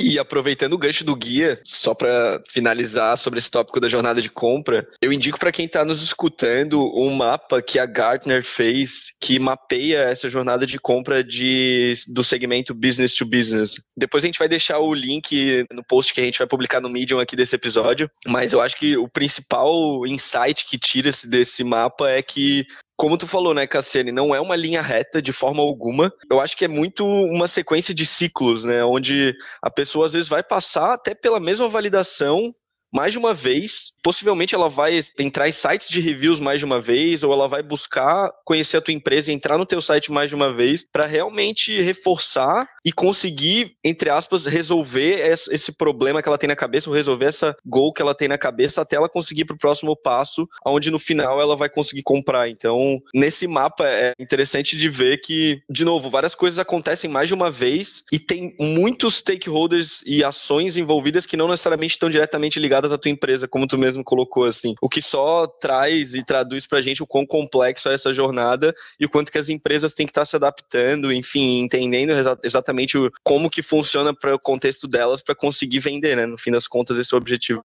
E aproveitando o gancho do guia, só para finalizar sobre esse tópico da jornada de compra, eu indico para quem está nos escutando um mapa que a Gartner fez que mapeia essa jornada de compra de, do segmento business to business. Depois a gente vai deixar o link no post que a gente vai publicar no Medium aqui desse episódio, mas eu acho que o principal insight que tira-se desse mapa é que como tu falou, né, Cassiane, não é uma linha reta de forma alguma. Eu acho que é muito uma sequência de ciclos, né, onde a pessoa às vezes vai passar até pela mesma validação mais de uma vez. Possivelmente ela vai entrar em sites de reviews mais de uma vez, ou ela vai buscar conhecer a tua empresa e entrar no teu site mais de uma vez para realmente reforçar e conseguir, entre aspas, resolver esse problema que ela tem na cabeça, ou resolver essa goal que ela tem na cabeça até ela conseguir para o próximo passo, onde no final ela vai conseguir comprar. Então, nesse mapa é interessante de ver que, de novo, várias coisas acontecem mais de uma vez e tem muitos stakeholders e ações envolvidas que não necessariamente estão diretamente ligadas ligadas à tua empresa, como tu mesmo colocou, assim. O que só traz e traduz pra gente o quão complexo é essa jornada e o quanto que as empresas têm que estar tá se adaptando, enfim, entendendo exatamente como que funciona para o contexto delas para conseguir vender, né? No fim das contas, esse é o objetivo.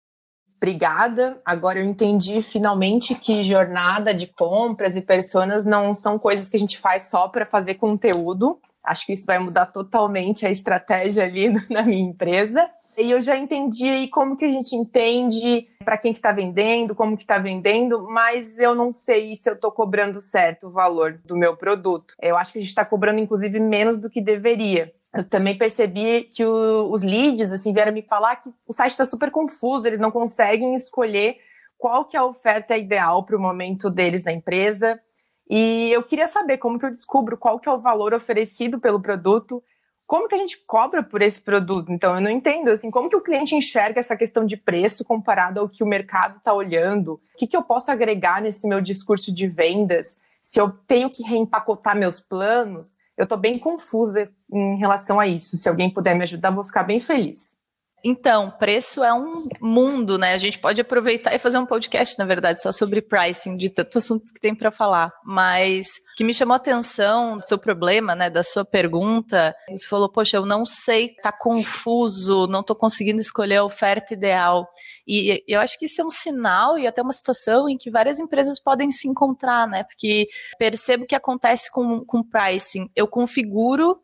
Obrigada. Agora eu entendi finalmente que jornada de compras e personas não são coisas que a gente faz só para fazer conteúdo. Acho que isso vai mudar totalmente a estratégia ali na minha empresa. E eu já entendi aí como que a gente entende para quem que está vendendo, como que está vendendo, mas eu não sei se eu estou cobrando certo o valor do meu produto. Eu acho que a gente está cobrando, inclusive, menos do que deveria. Eu também percebi que o, os leads assim vieram me falar que o site está super confuso, eles não conseguem escolher qual que é a oferta ideal para o momento deles na empresa. E eu queria saber como que eu descubro qual que é o valor oferecido pelo produto como que a gente cobra por esse produto? Então, eu não entendo, assim, como que o cliente enxerga essa questão de preço comparado ao que o mercado está olhando? O que, que eu posso agregar nesse meu discurso de vendas? Se eu tenho que reempacotar meus planos, Eu estou bem confusa em relação a isso. Se alguém puder me ajudar, vou ficar bem feliz. Então, preço é um mundo, né? A gente pode aproveitar e fazer um podcast, na verdade, só sobre pricing, de tantos assuntos que tem para falar. Mas o que me chamou a atenção do seu problema, né, da sua pergunta, você falou, poxa, eu não sei, tá confuso, não tô conseguindo escolher a oferta ideal. E eu acho que isso é um sinal e até uma situação em que várias empresas podem se encontrar, né? Porque percebo que acontece com, com pricing. Eu configuro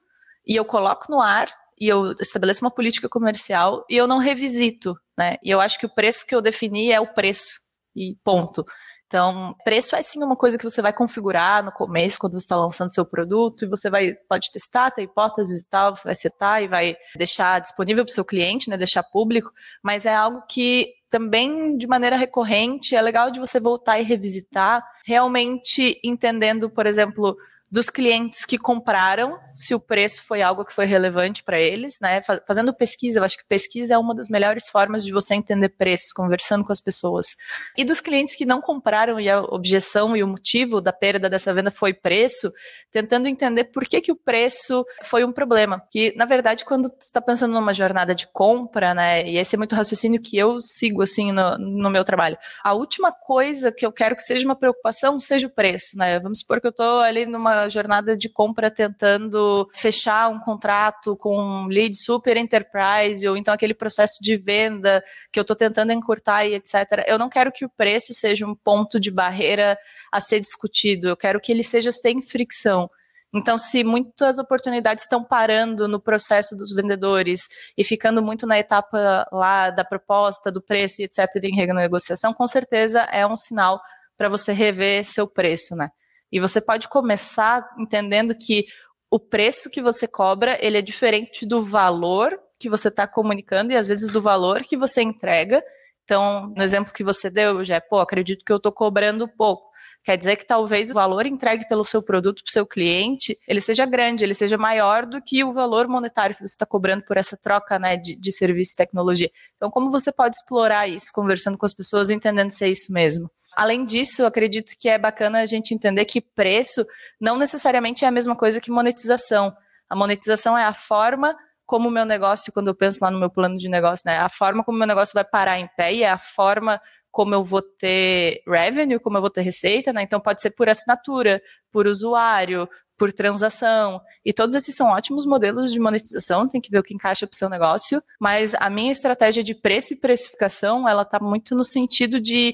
e eu coloco no ar e eu estabeleço uma política comercial e eu não revisito, né? E eu acho que o preço que eu defini é o preço e ponto. Então, preço é sim uma coisa que você vai configurar no começo, quando você está lançando seu produto, e você vai, pode testar, ter hipóteses e tal, você vai setar e vai deixar disponível para o seu cliente, né, deixar público, mas é algo que também de maneira recorrente é legal de você voltar e revisitar, realmente entendendo, por exemplo, dos clientes que compraram, se o preço foi algo que foi relevante para eles, né? Fazendo pesquisa, eu acho que pesquisa é uma das melhores formas de você entender preços, conversando com as pessoas. E dos clientes que não compraram e a objeção e o motivo da perda dessa venda foi preço, tentando entender por que, que o preço foi um problema. Que, na verdade, quando você está pensando numa jornada de compra, né? E esse é muito raciocínio que eu sigo, assim, no, no meu trabalho. A última coisa que eu quero que seja uma preocupação seja o preço, né? Vamos supor que eu estou ali numa jornada de compra tentando fechar um contrato com um lead super enterprise, ou então aquele processo de venda que eu estou tentando encurtar e etc. Eu não quero que o preço seja um ponto de barreira a ser discutido, eu quero que ele seja sem fricção. Então, se muitas oportunidades estão parando no processo dos vendedores e ficando muito na etapa lá da proposta, do preço e etc., em renegociação, com certeza é um sinal para você rever seu preço, né? E você pode começar entendendo que o preço que você cobra, ele é diferente do valor que você está comunicando e às vezes do valor que você entrega. Então, no exemplo que você deu, já é, pô, acredito que eu estou cobrando pouco. Quer dizer que talvez o valor entregue pelo seu produto para o seu cliente, ele seja grande, ele seja maior do que o valor monetário que você está cobrando por essa troca né, de, de serviço e tecnologia. Então, como você pode explorar isso, conversando com as pessoas, entendendo se é isso mesmo? Além disso, acredito que é bacana a gente entender que preço não necessariamente é a mesma coisa que monetização. A monetização é a forma como o meu negócio, quando eu penso lá no meu plano de negócio, né? A forma como o meu negócio vai parar em pé e é a forma como eu vou ter revenue, como eu vou ter receita, né? Então pode ser por assinatura, por usuário, por transação. E todos esses são ótimos modelos de monetização, tem que ver o que encaixa para o seu negócio. Mas a minha estratégia de preço e precificação, ela está muito no sentido de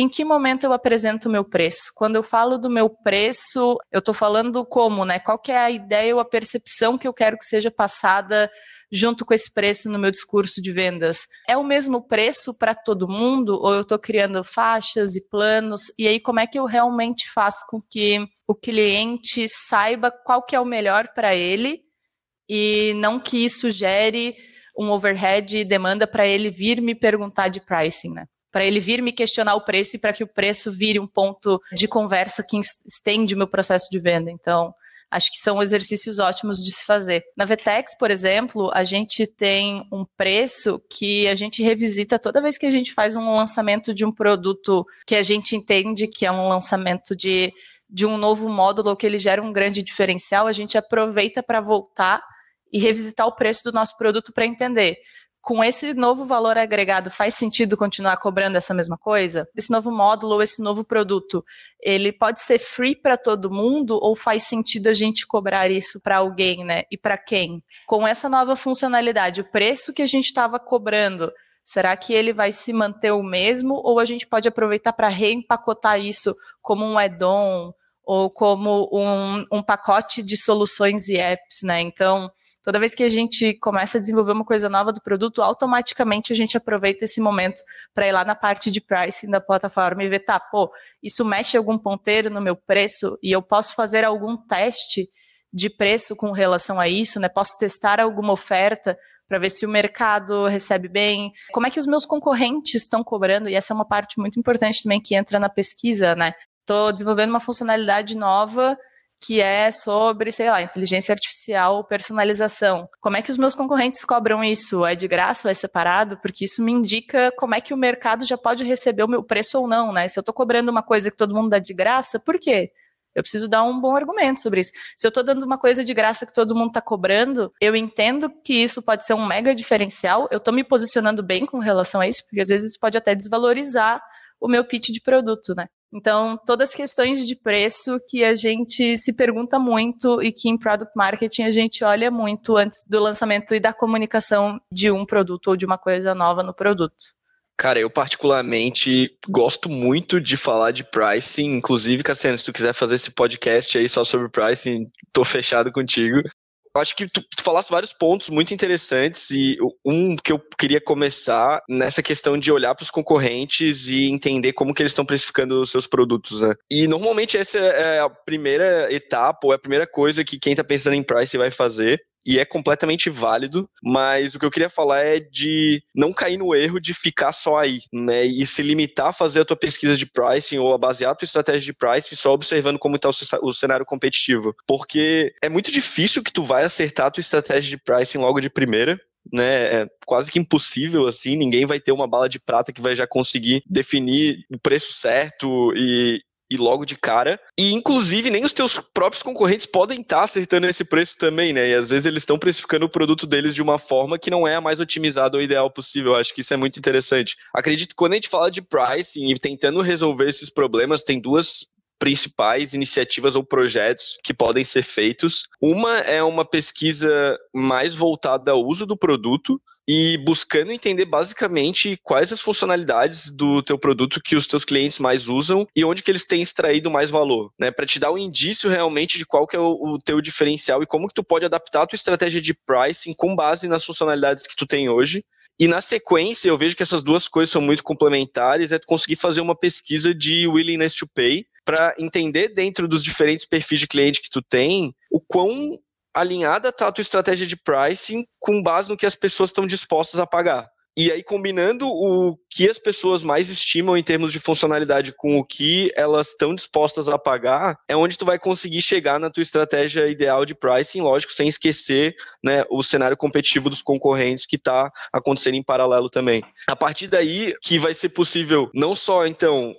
em que momento eu apresento o meu preço? Quando eu falo do meu preço, eu estou falando como, né? Qual que é a ideia ou a percepção que eu quero que seja passada junto com esse preço no meu discurso de vendas? É o mesmo preço para todo mundo ou eu estou criando faixas e planos? E aí como é que eu realmente faço com que o cliente saiba qual que é o melhor para ele e não que isso gere um overhead e demanda para ele vir me perguntar de pricing, né? Para ele vir me questionar o preço e para que o preço vire um ponto de conversa que estende o meu processo de venda. Então, acho que são exercícios ótimos de se fazer. Na Vetex, por exemplo, a gente tem um preço que a gente revisita toda vez que a gente faz um lançamento de um produto que a gente entende que é um lançamento de, de um novo módulo que ele gera um grande diferencial, a gente aproveita para voltar e revisitar o preço do nosso produto para entender com esse novo valor agregado, faz sentido continuar cobrando essa mesma coisa? Esse novo módulo ou esse novo produto, ele pode ser free para todo mundo ou faz sentido a gente cobrar isso para alguém, né? E para quem? Com essa nova funcionalidade, o preço que a gente estava cobrando, será que ele vai se manter o mesmo ou a gente pode aproveitar para reempacotar isso como um add-on ou como um, um pacote de soluções e apps, né? Então, Toda vez que a gente começa a desenvolver uma coisa nova do produto, automaticamente a gente aproveita esse momento para ir lá na parte de pricing da plataforma e ver, tá, pô, isso mexe algum ponteiro no meu preço e eu posso fazer algum teste de preço com relação a isso, né? Posso testar alguma oferta para ver se o mercado recebe bem, como é que os meus concorrentes estão cobrando, e essa é uma parte muito importante também que entra na pesquisa, né? Estou desenvolvendo uma funcionalidade nova que é sobre, sei lá, inteligência artificial, personalização. Como é que os meus concorrentes cobram isso? É de graça ou é separado? Porque isso me indica como é que o mercado já pode receber o meu preço ou não, né? Se eu estou cobrando uma coisa que todo mundo dá de graça, por quê? Eu preciso dar um bom argumento sobre isso. Se eu estou dando uma coisa de graça que todo mundo está cobrando, eu entendo que isso pode ser um mega diferencial. Eu estou me posicionando bem com relação a isso, porque às vezes pode até desvalorizar o meu pitch de produto, né? Então, todas as questões de preço que a gente se pergunta muito e que em product marketing a gente olha muito antes do lançamento e da comunicação de um produto ou de uma coisa nova no produto. Cara, eu particularmente gosto muito de falar de pricing. Inclusive, Cassiano, se tu quiser fazer esse podcast aí só sobre pricing, tô fechado contigo acho que tu, tu falaste vários pontos muito interessantes e um que eu queria começar nessa questão de olhar para os concorrentes e entender como que eles estão precificando os seus produtos, né? E normalmente essa é a primeira etapa ou é a primeira coisa que quem está pensando em price vai fazer e é completamente válido, mas o que eu queria falar é de não cair no erro de ficar só aí, né? E se limitar a fazer a tua pesquisa de pricing ou a basear a tua estratégia de pricing só observando como está o cenário competitivo. Porque é muito difícil que tu vai acertar a tua estratégia de pricing logo de primeira, né, é quase que impossível assim, ninguém vai ter uma bala de prata que vai já conseguir definir o preço certo e, e logo de cara. E inclusive nem os teus próprios concorrentes podem estar acertando esse preço também, né? E às vezes eles estão precificando o produto deles de uma forma que não é a mais otimizada ou ideal possível. Eu acho que isso é muito interessante. Acredito que quando a gente fala de pricing e tentando resolver esses problemas, tem duas principais iniciativas ou projetos que podem ser feitos. Uma é uma pesquisa mais voltada ao uso do produto, e buscando entender basicamente quais as funcionalidades do teu produto que os teus clientes mais usam e onde que eles têm extraído mais valor, né? Para te dar um indício realmente de qual que é o, teu diferencial e como que tu pode adaptar a tua estratégia de pricing com base nas funcionalidades que tu tem hoje. E na sequência, eu vejo que essas duas coisas são muito complementares, é conseguir fazer uma pesquisa de willingness to pay para entender dentro dos diferentes perfis de cliente que tu tem o quão alinhada está a tua estratégia de pricing com base no que as pessoas estão dispostas a pagar. E aí, combinando o que as pessoas mais estimam em termos de funcionalidade com o que elas estão dispostas a pagar, é onde tu vai conseguir chegar na tua estratégia ideal de pricing, lógico, sem esquecer né, o cenário competitivo dos concorrentes que está acontecendo em paralelo também. A partir daí, que vai ser possível não só, então,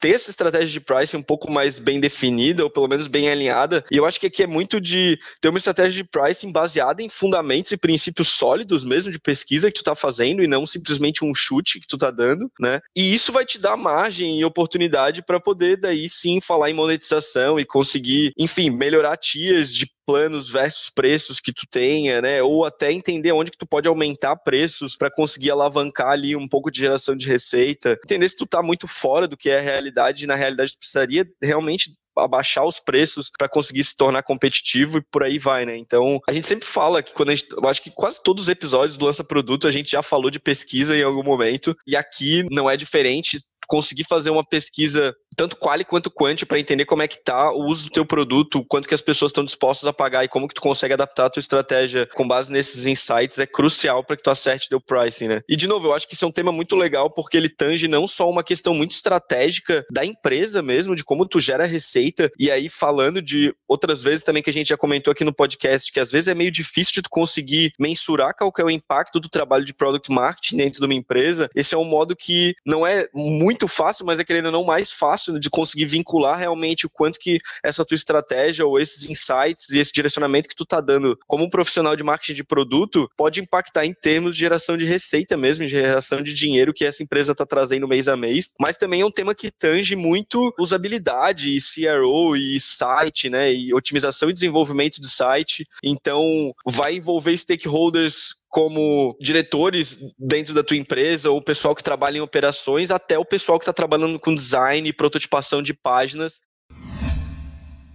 ter essa estratégia de pricing um pouco mais bem definida, ou pelo menos bem alinhada, e eu acho que aqui é muito de ter uma estratégia de pricing baseada em fundamentos e princípios sólidos mesmo de pesquisa que tu está fazendo e não não simplesmente um chute que tu tá dando, né? E isso vai te dar margem e oportunidade para poder daí sim falar em monetização e conseguir, enfim, melhorar tias de planos versus preços que tu tenha, né? Ou até entender onde que tu pode aumentar preços para conseguir alavancar ali um pouco de geração de receita. Entender se tu tá muito fora do que é a realidade e na realidade tu precisaria realmente abaixar os preços para conseguir se tornar competitivo e por aí vai, né? Então, a gente sempre fala que quando a gente, eu acho que quase todos os episódios do Lança Produto a gente já falou de pesquisa em algum momento, e aqui não é diferente conseguir fazer uma pesquisa tanto quali quanto quanti para entender como é que tá o uso do teu produto, quanto que as pessoas estão dispostas a pagar e como que tu consegue adaptar a tua estratégia com base nesses insights é crucial para que tu acerte teu pricing, né? E de novo, eu acho que isso é um tema muito legal porque ele tange não só uma questão muito estratégica da empresa mesmo, de como tu gera receita e aí falando de outras vezes também que a gente já comentou aqui no podcast, que às vezes é meio difícil de tu conseguir mensurar qual que é o impacto do trabalho de product marketing dentro de uma empresa. Esse é um modo que não é muito fácil, mas é querendo não mais fácil fácil de conseguir vincular realmente o quanto que essa tua estratégia ou esses insights e esse direcionamento que tu tá dando como um profissional de marketing de produto pode impactar em termos de geração de receita mesmo, de geração de dinheiro que essa empresa tá trazendo mês a mês, mas também é um tema que tange muito usabilidade e CRO e site, né, e otimização e desenvolvimento de site. Então, vai envolver stakeholders como diretores dentro da tua empresa, ou o pessoal que trabalha em operações, até o pessoal que está trabalhando com design e prototipação de páginas.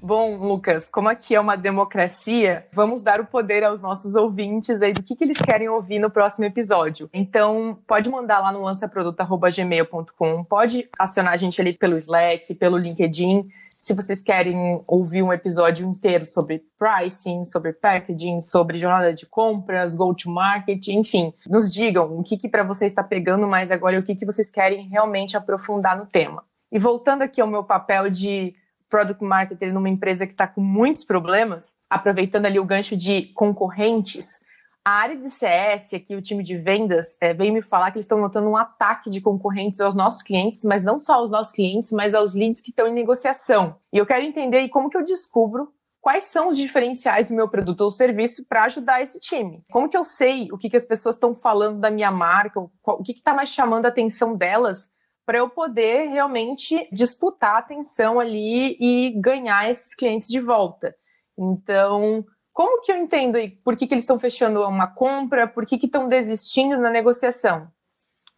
Bom, Lucas, como aqui é uma democracia, vamos dar o poder aos nossos ouvintes aí do que, que eles querem ouvir no próximo episódio. Então, pode mandar lá no lançaproduto.gmail.com, pode acionar a gente ali pelo Slack, pelo LinkedIn, se vocês querem ouvir um episódio inteiro sobre pricing, sobre packaging, sobre jornada de compras, go-to-market, enfim, nos digam o que, que para vocês está pegando mais agora e o que, que vocês querem realmente aprofundar no tema. E voltando aqui ao meu papel de product marketer numa empresa que está com muitos problemas, aproveitando ali o gancho de concorrentes, A área de CS, aqui o time de vendas, é, veio me falar que eles estão notando um ataque de concorrentes aos nossos clientes, mas não só aos nossos clientes, mas aos leads que estão em negociação. E eu quero entender como que eu descubro quais são os diferenciais do meu produto ou serviço para ajudar esse time. Como que eu sei o que, que as pessoas estão falando da minha marca, o que está mais chamando a atenção delas para eu poder realmente disputar a atenção ali e ganhar esses clientes de volta. Então, como que eu entendo aí por que, que eles estão fechando uma compra, por que estão desistindo na negociação?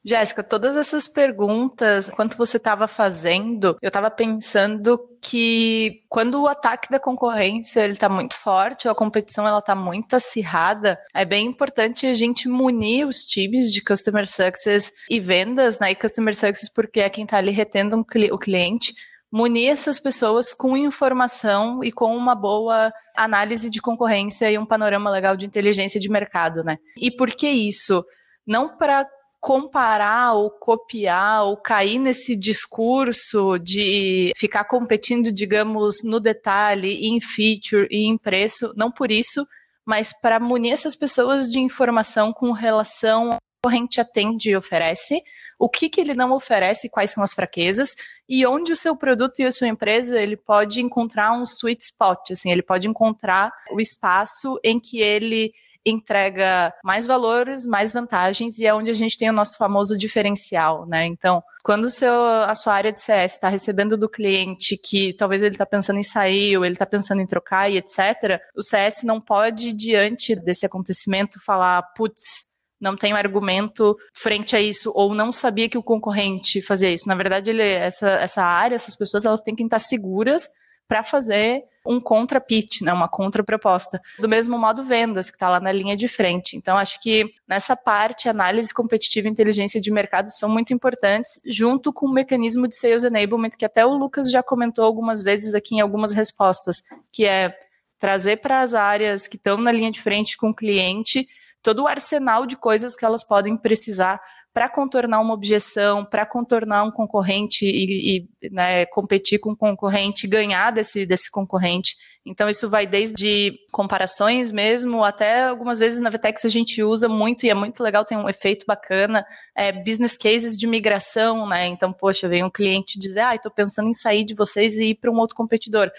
Jéssica, todas essas perguntas, enquanto você estava fazendo, eu estava pensando que quando o ataque da concorrência ele está muito forte, ou a competição ela está muito acirrada, é bem importante a gente munir os times de customer success e vendas, né? E customer success porque é quem está ali retendo um, o cliente munir essas pessoas com informação e com uma boa análise de concorrência e um panorama legal de inteligência de mercado, né? E por que isso? Não para comparar ou copiar ou cair nesse discurso de ficar competindo, digamos, no detalhe, em feature e em preço, não por isso, mas para munir essas pessoas de informação com relação corrente atende e oferece, o que, que ele não oferece, quais são as fraquezas e onde o seu produto e a sua empresa ele pode encontrar um sweet spot, assim, ele pode encontrar o espaço em que ele entrega mais valores, mais vantagens e é onde a gente tem o nosso famoso diferencial, né? Então, quando seu, a sua área de CS está recebendo do cliente que talvez ele está pensando em sair ou ele está pensando em trocar e etc., o CS não pode, diante desse acontecimento, falar, putz, não um argumento frente a isso, ou não sabia que o concorrente fazia isso. Na verdade, ele, essa, essa área, essas pessoas, elas têm que estar seguras para fazer um contra-pitch, né, uma contra-proposta. Do mesmo modo, vendas, que está lá na linha de frente. Então, acho que nessa parte, análise competitiva e inteligência de mercado são muito importantes, junto com o mecanismo de sales enablement, que até o Lucas já comentou algumas vezes aqui em algumas respostas, que é trazer para as áreas que estão na linha de frente com o cliente todo o arsenal de coisas que elas podem precisar para contornar uma objeção, para contornar um concorrente e, e né, competir com um concorrente, ganhar desse, desse concorrente. Então, isso vai desde comparações mesmo, até algumas vezes na Vtex a gente usa muito e é muito legal, tem um efeito bacana, é, business cases de migração, né? Então, poxa, vem um cliente dizer, ah, estou pensando em sair de vocês e ir para um outro competidor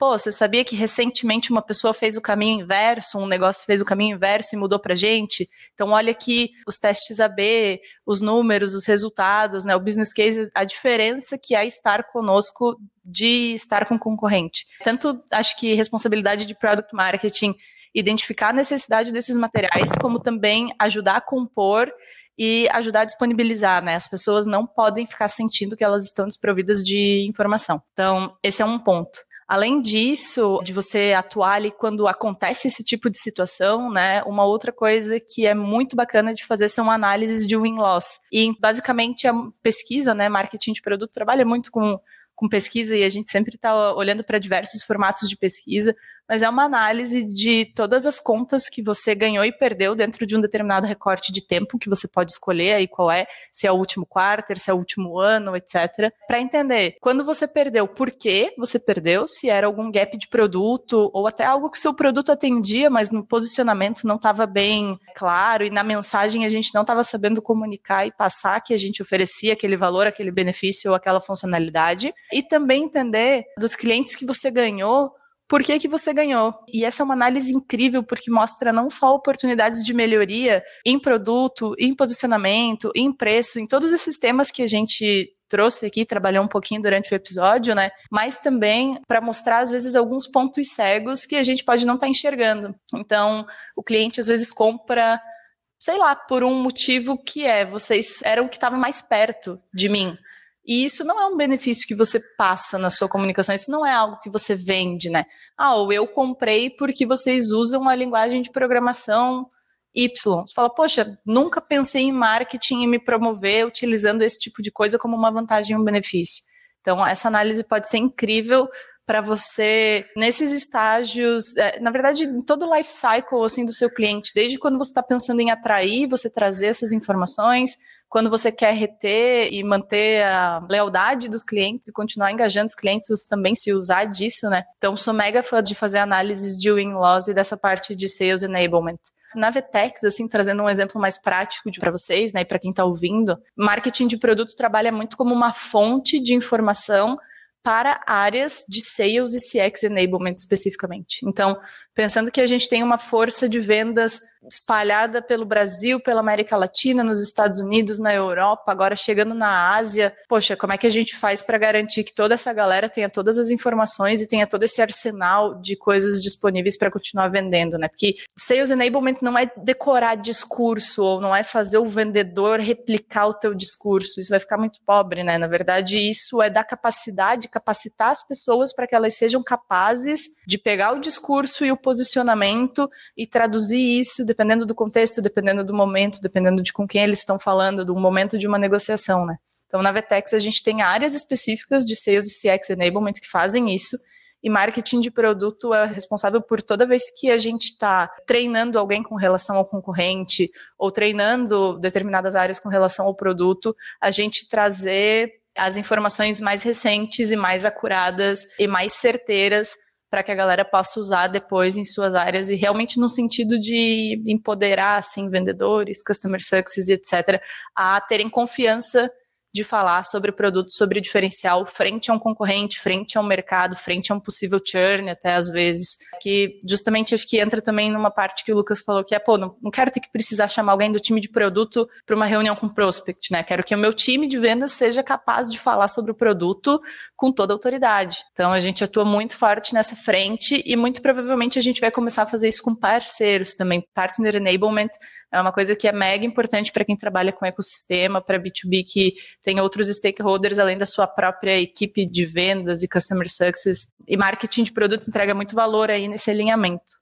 pô, você sabia que recentemente uma pessoa fez o caminho inverso, um negócio fez o caminho inverso e mudou pra gente? Então, olha aqui os testes AB, os números, os resultados, né, o business case, a diferença que é estar conosco de estar com concorrente. Tanto, acho que responsabilidade de product marketing, identificar a necessidade desses materiais, como também ajudar a compor e ajudar a disponibilizar, né? As pessoas não podem ficar sentindo que elas estão desprovidas de informação. Então, esse é um ponto. Além disso, de você atuar ali quando acontece esse tipo de situação, né? Uma outra coisa que é muito bacana de fazer são análises de win-loss. E basicamente a pesquisa, né? Marketing de produto trabalha muito com com pesquisa e a gente sempre está olhando para diversos formatos de pesquisa, mas é uma análise de todas as contas que você ganhou e perdeu dentro de um determinado recorte de tempo que você pode escolher aí qual é, se é o último quarto, se é o último ano, etc. Para entender quando você perdeu, por que você perdeu, se era algum gap de produto ou até algo que o seu produto atendia, mas no posicionamento não estava bem claro e na mensagem a gente não estava sabendo comunicar e passar que a gente oferecia aquele valor, aquele benefício ou aquela funcionalidade. E também entender dos clientes que você ganhou por que, que você ganhou. E essa é uma análise incrível, porque mostra não só oportunidades de melhoria em produto, em posicionamento, em preço, em todos esses temas que a gente trouxe aqui, trabalhou um pouquinho durante o episódio, né? Mas também para mostrar, às vezes, alguns pontos cegos que a gente pode não estar tá enxergando. Então, o cliente às vezes compra, sei lá, por um motivo que é, vocês eram o que estavam mais perto de mim. E isso não é um benefício que você passa na sua comunicação, isso não é algo que você vende, né? Ah, ou eu comprei porque vocês usam a linguagem de programação Y. Você fala, poxa, nunca pensei em marketing e me promover utilizando esse tipo de coisa como uma vantagem e um benefício. Então, essa análise pode ser incrível para você, nesses estágios, é, na verdade, em todo o life cycle assim, do seu cliente, desde quando você está pensando em atrair, você trazer essas informações, quando você quer reter e manter a lealdade dos clientes e continuar engajando os clientes, você também se usar disso, né? Então, sou mega fã de fazer análises de win-loss e dessa parte de sales enablement. Na Vetex, assim, trazendo um exemplo mais prático para vocês, né, e para quem está ouvindo, marketing de produto trabalha muito como uma fonte de informação para áreas de sales e CX enablement especificamente. Então, pensando que a gente tem uma força de vendas espalhada pelo Brasil, pela América Latina, nos Estados Unidos, na Europa, agora chegando na Ásia. Poxa, como é que a gente faz para garantir que toda essa galera tenha todas as informações e tenha todo esse arsenal de coisas disponíveis para continuar vendendo, né? Porque sales enablement não é decorar discurso ou não é fazer o vendedor replicar o teu discurso. Isso vai ficar muito pobre, né? Na verdade, isso é dar capacidade, capacitar as pessoas para que elas sejam capazes de pegar o discurso e o posicionamento e traduzir isso dependendo do contexto, dependendo do momento, dependendo de com quem eles estão falando, do momento de uma negociação, né? Então, na Vetex, a gente tem áreas específicas de Sales e CX Enablement que fazem isso, e marketing de produto é responsável por toda vez que a gente está treinando alguém com relação ao concorrente ou treinando determinadas áreas com relação ao produto, a gente trazer as informações mais recentes e mais acuradas e mais certeiras para que a galera possa usar depois em suas áreas e realmente no sentido de empoderar assim vendedores, customer success, etc, a terem confiança de falar sobre produto, sobre diferencial frente a um concorrente, frente a um mercado, frente a um possível churn, até às vezes. Que justamente acho que entra também numa parte que o Lucas falou que é, pô, não quero ter que precisar chamar alguém do time de produto para uma reunião com prospect, né? Quero que o meu time de vendas seja capaz de falar sobre o produto com toda a autoridade. Então a gente atua muito forte nessa frente e muito provavelmente a gente vai começar a fazer isso com parceiros também. Partner enablement é uma coisa que é mega importante para quem trabalha com ecossistema, para B2B que tem outros stakeholders além da sua própria equipe de vendas e customer success. E marketing de produto entrega muito valor aí nesse alinhamento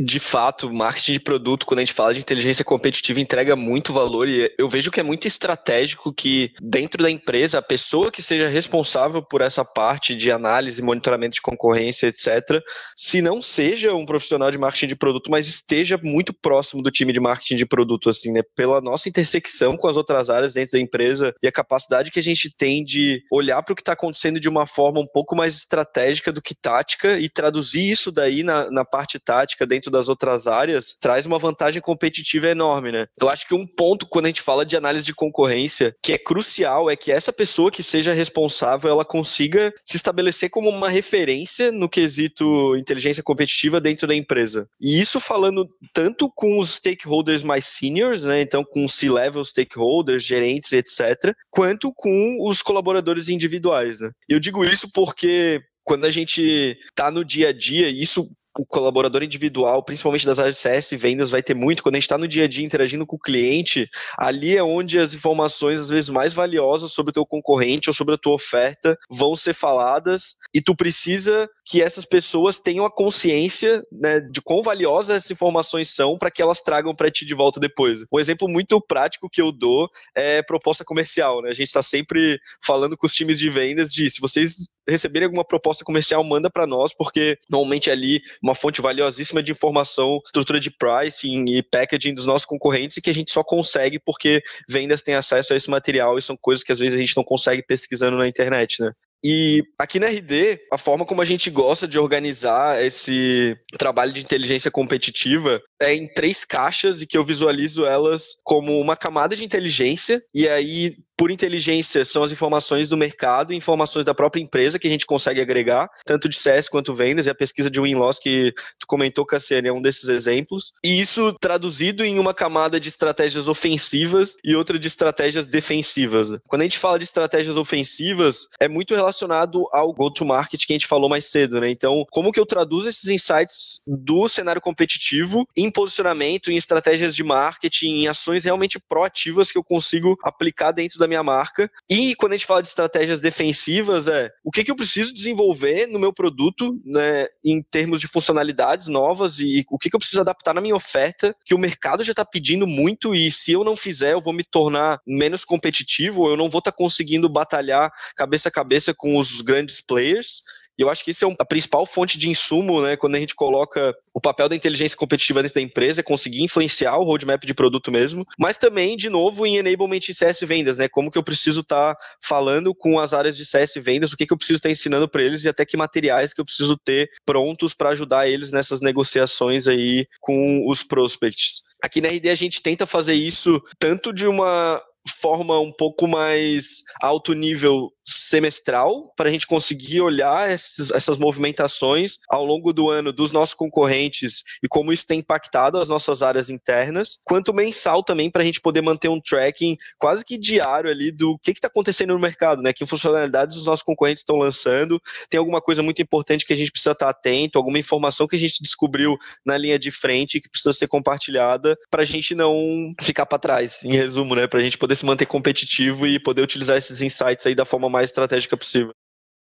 de fato, marketing de produto, quando a gente fala de inteligência competitiva, entrega muito valor e eu vejo que é muito estratégico que dentro da empresa a pessoa que seja responsável por essa parte de análise, monitoramento de concorrência, etc., se não seja um profissional de marketing de produto, mas esteja muito próximo do time de marketing de produto, assim, né? Pela nossa intersecção com as outras áreas dentro da empresa e a capacidade que a gente tem de olhar para o que está acontecendo de uma forma um pouco mais estratégica do que tática e traduzir isso daí na, na parte tática dentro das outras áreas, traz uma vantagem competitiva enorme, né? Eu acho que um ponto quando a gente fala de análise de concorrência, que é crucial, é que essa pessoa que seja responsável, ela consiga se estabelecer como uma referência no quesito inteligência competitiva dentro da empresa. E isso falando tanto com os stakeholders mais seniors, né? Então com C-level stakeholders, gerentes, etc., quanto com os colaboradores individuais, né? Eu digo isso porque quando a gente tá no dia a dia, isso o colaborador individual, principalmente das áreas de e vendas, vai ter muito. Quando a gente está no dia a dia interagindo com o cliente, ali é onde as informações, às vezes, mais valiosas sobre o teu concorrente ou sobre a tua oferta vão ser faladas e tu precisa que essas pessoas tenham a consciência né, de quão valiosas essas informações são para que elas tragam para ti de volta depois. Um exemplo muito prático que eu dou é proposta comercial. Né? A gente está sempre falando com os times de vendas de se vocês receberem alguma proposta comercial, manda para nós, porque normalmente ali uma fonte valiosíssima de informação, estrutura de pricing e packaging dos nossos concorrentes e que a gente só consegue porque vendas têm acesso a esse material e são coisas que às vezes a gente não consegue pesquisando na internet, né? E aqui na RD, a forma como a gente gosta de organizar esse trabalho de inteligência competitiva é em três caixas e que eu visualizo elas como uma camada de inteligência e aí por inteligência são as informações do mercado informações da própria empresa que a gente consegue agregar, tanto de CS quanto vendas, e a pesquisa de win-loss que tu comentou, Cassiane, é um desses exemplos. E isso traduzido em uma camada de estratégias ofensivas e outra de estratégias defensivas. Quando a gente fala de estratégias ofensivas, é muito relacionado ao go-to-market que a gente falou mais cedo, né? Então, como que eu traduzo esses insights do cenário competitivo em posicionamento, em estratégias de marketing, em ações realmente proativas que eu consigo aplicar dentro da minha marca. E quando a gente fala de estratégias defensivas, é o que, que eu preciso desenvolver no meu produto, né, em termos de funcionalidades novas e o que, que eu preciso adaptar na minha oferta, que o mercado já está pedindo muito e se eu não fizer, eu vou me tornar menos competitivo, eu não vou estar tá conseguindo batalhar cabeça a cabeça com os grandes players E eu acho que isso é a principal fonte de insumo, né, quando a gente coloca o papel da inteligência competitiva dentro da empresa, é conseguir influenciar o roadmap de produto mesmo, mas também, de novo, em enablement e CS vendas, né? Como que eu preciso estar tá falando com as áreas de CS vendas, o que, que eu preciso estar tá ensinando para eles e até que materiais que eu preciso ter prontos para ajudar eles nessas negociações aí com os prospects. Aqui na RD a gente tenta fazer isso tanto de uma forma um pouco mais alto nível semestral para a gente conseguir olhar esses, essas movimentações ao longo do ano dos nossos concorrentes e como isso tem impactado as nossas áreas internas, quanto mensal também para a gente poder manter um tracking quase que diário ali do que está acontecendo no mercado, né? Que funcionalidades os nossos concorrentes estão lançando, tem alguma coisa muito importante que a gente precisa estar tá atento, alguma informação que a gente descobriu na linha de frente que precisa ser compartilhada para a gente não ficar para trás, em resumo, né? Para a gente poder se manter competitivo e poder utilizar esses insights aí da forma mais estratégica possível.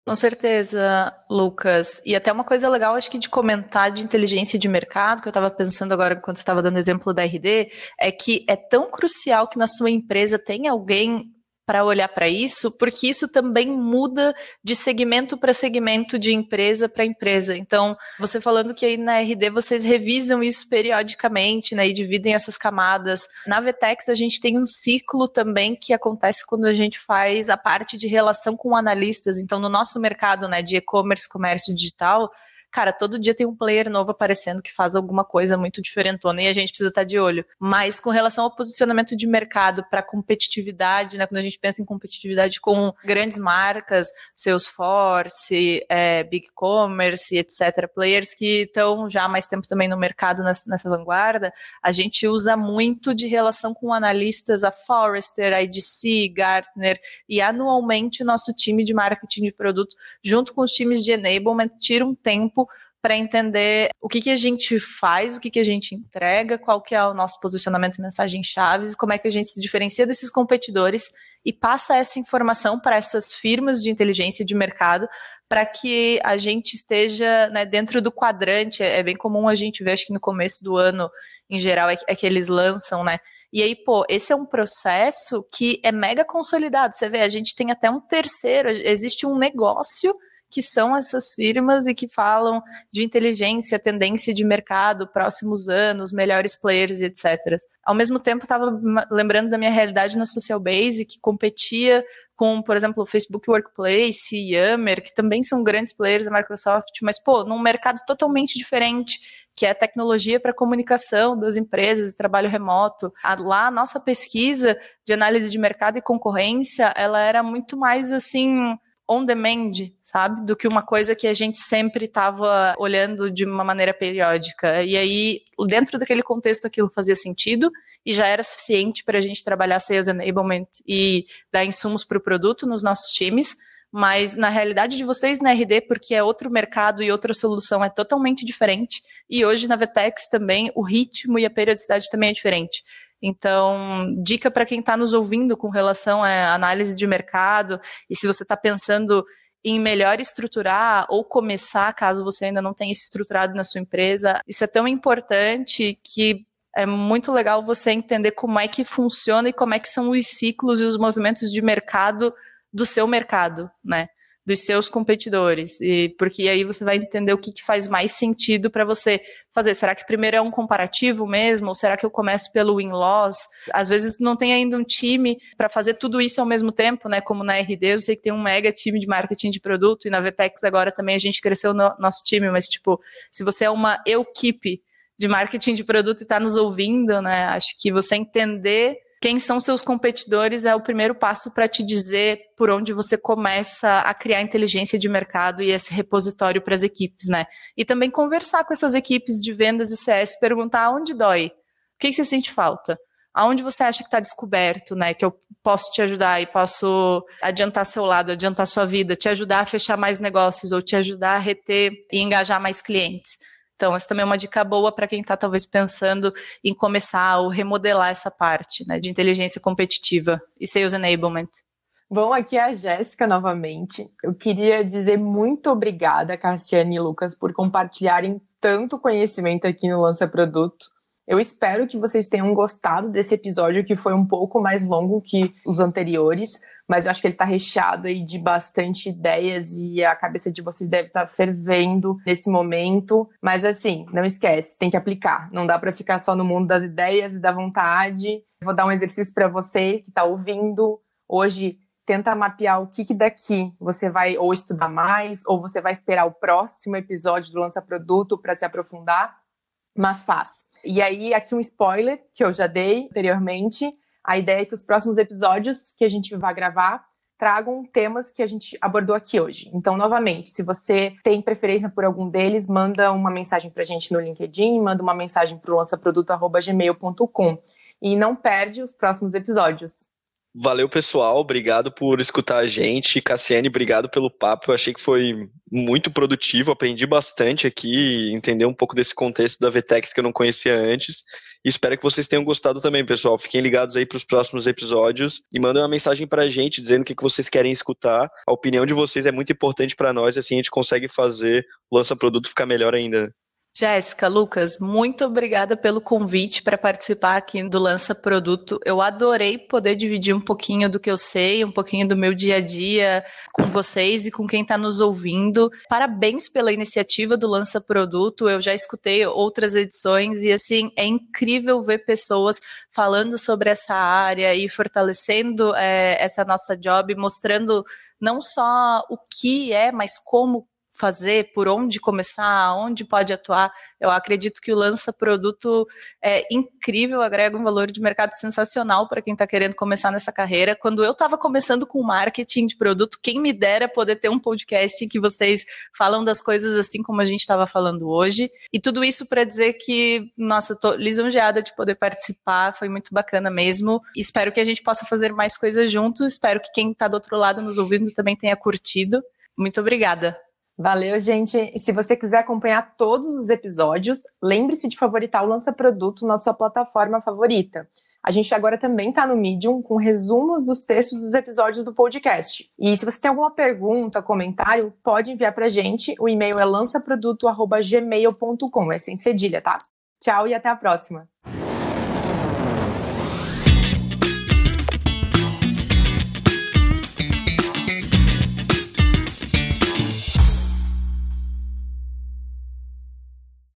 Com certeza, Lucas. E até uma coisa legal, acho que de comentar de inteligência de mercado, que eu estava pensando agora quando estava dando exemplo da RD, é que é tão crucial que na sua empresa tenha alguém para olhar para isso, porque isso também muda de segmento para segmento, de empresa para empresa. Então, você falando que aí na RD vocês revisam isso periodicamente, né, e dividem essas camadas. Na Vetex a gente tem um ciclo também que acontece quando a gente faz a parte de relação com analistas. Então, no nosso mercado, né, de e-commerce, comércio digital, cara, todo dia tem um player novo aparecendo que faz alguma coisa muito diferentona e a gente precisa estar de olho. Mas com relação ao posicionamento de mercado para competitividade, né, quando a gente pensa em competitividade com grandes marcas, Salesforce, é, Big Commerce, etc., players que estão já há mais tempo também no mercado nessa, nessa vanguarda, a gente usa muito de relação com analistas, a Forrester, a IDC, Gartner, e anualmente o nosso time de marketing de produto, junto com os times de enablement, tira um tempo para entender o que, que a gente faz, o que, que a gente entrega, qual que é o nosso posicionamento e mensagem chaves, como é que a gente se diferencia desses competidores e passa essa informação para essas firmas de inteligência de mercado para que a gente esteja né, dentro do quadrante. É, é bem comum a gente ver, acho que no começo do ano, em geral, é, é que eles lançam, né? E aí, pô, esse é um processo que é mega consolidado. Você vê, a gente tem até um terceiro, existe um negócio que são essas firmas e que falam de inteligência, tendência de mercado, próximos anos, melhores players e etc. Ao mesmo tempo, estava lembrando da minha realidade na Social Base, que competia com, por exemplo, o Facebook Workplace, Yammer, que também são grandes players da Microsoft, mas, pô, num mercado totalmente diferente, que é tecnologia para comunicação das empresas e trabalho remoto. Lá, a nossa pesquisa de análise de mercado e concorrência, ela era muito mais, assim, on demand, sabe? Do que uma coisa que a gente sempre estava olhando de uma maneira periódica. E aí, dentro daquele contexto, aquilo fazia sentido e já era suficiente para a gente trabalhar sales enablement e dar insumos para o produto nos nossos times. Mas na realidade de vocês na RD, porque é outro mercado e outra solução é totalmente diferente. E hoje na Vetex também o ritmo e a periodicidade também é diferente. Então, dica para quem está nos ouvindo com relação à análise de mercado e se você está pensando em melhor estruturar ou começar, caso você ainda não tenha isso estruturado na sua empresa, isso é tão importante que é muito legal você entender como é que funciona e como é que são os ciclos e os movimentos de mercado do seu mercado, né? Dos seus competidores. E porque aí você vai entender o que, que faz mais sentido para você fazer. Será que primeiro é um comparativo mesmo? Ou será que eu começo pelo win-loss? Às vezes não tem ainda um time para fazer tudo isso ao mesmo tempo, né? Como na RD, eu sei que tem um mega time de marketing de produto, e na Vetex agora também a gente cresceu no nosso time, mas tipo, se você é uma equipe de marketing de produto e está nos ouvindo, né? Acho que você entender quem são seus competidores é o primeiro passo para te dizer por onde você começa a criar inteligência de mercado e esse repositório para as equipes, né? E também conversar com essas equipes de vendas e CS, perguntar onde dói, o que, você sente falta, aonde você acha que está descoberto, né? Que eu posso te ajudar e posso adiantar seu lado, adiantar sua vida, te ajudar a fechar mais negócios ou te ajudar a reter e engajar mais clientes. Então, essa também é uma dica boa para quem está talvez pensando em começar ou remodelar essa parte né, de inteligência competitiva e sales enablement. Bom, aqui é a Jéssica novamente. Eu queria dizer muito obrigada, Cassiane e Lucas, por compartilharem tanto conhecimento aqui no Lança Produto. Eu espero que vocês tenham gostado desse episódio, que foi um pouco mais longo que os anteriores, mas eu acho que ele está recheado aí de bastante ideias e a cabeça de vocês deve estar tá fervendo nesse momento. Mas assim, não esquece, tem que aplicar. Não dá para ficar só no mundo das ideias e da vontade. Vou dar um exercício para você que está ouvindo hoje. Tenta mapear o que, que daqui você vai ou estudar mais, ou você vai esperar o próximo episódio do Lança Produto para se aprofundar, mas faz. E aí, aqui um spoiler que eu já dei anteriormente a ideia é que os próximos episódios que a gente vai gravar tragam temas que a gente abordou aqui hoje. Então, novamente, se você tem preferência por algum deles, manda uma mensagem para a gente no LinkedIn, manda uma mensagem para o lançaproduto.gmail.com e não perde os próximos episódios. Valeu, pessoal. Obrigado por escutar a gente. Cassiane, obrigado pelo papo. Eu achei que foi muito produtivo. Aprendi bastante aqui, entender um pouco desse contexto da Vtex que eu não conhecia antes. E espero que vocês tenham gostado também, pessoal. Fiquem ligados aí para os próximos episódios e mandem uma mensagem para a gente dizendo o que vocês querem escutar. A opinião de vocês é muito importante para nós, assim a gente consegue fazer o lança-produto ficar melhor ainda. Jéssica, Lucas, muito obrigada pelo convite para participar aqui do Lança Produto. Eu adorei poder dividir um pouquinho do que eu sei, um pouquinho do meu dia a dia com vocês e com quem está nos ouvindo. Parabéns pela iniciativa do Lança Produto. Eu já escutei outras edições e assim é incrível ver pessoas falando sobre essa área e fortalecendo é, essa nossa job, mostrando não só o que é, mas como fazer, por onde começar, onde pode atuar. Eu acredito que o lança produto é incrível, agrega um valor de mercado sensacional para quem está querendo começar nessa carreira. Quando eu estava começando com marketing de produto, quem me dera poder ter um podcast que vocês falam das coisas assim como a gente estava falando hoje. E tudo isso para dizer que, nossa, estou lisonjeada de poder participar, foi muito bacana mesmo. Espero que a gente possa fazer mais coisas juntos. Espero que quem está do outro lado nos ouvindo também tenha curtido. Muito obrigada. Valeu, gente. E se você quiser acompanhar todos os episódios, lembre-se de favoritar o Lança Produto na sua plataforma favorita. A gente agora também está no Medium com resumos dos textos dos episódios do podcast. E se você tem alguma pergunta, comentário, pode enviar para a gente. O e-mail é lançaproduto.gmail.com, é sem cedilha, tá? Tchau e até a próxima.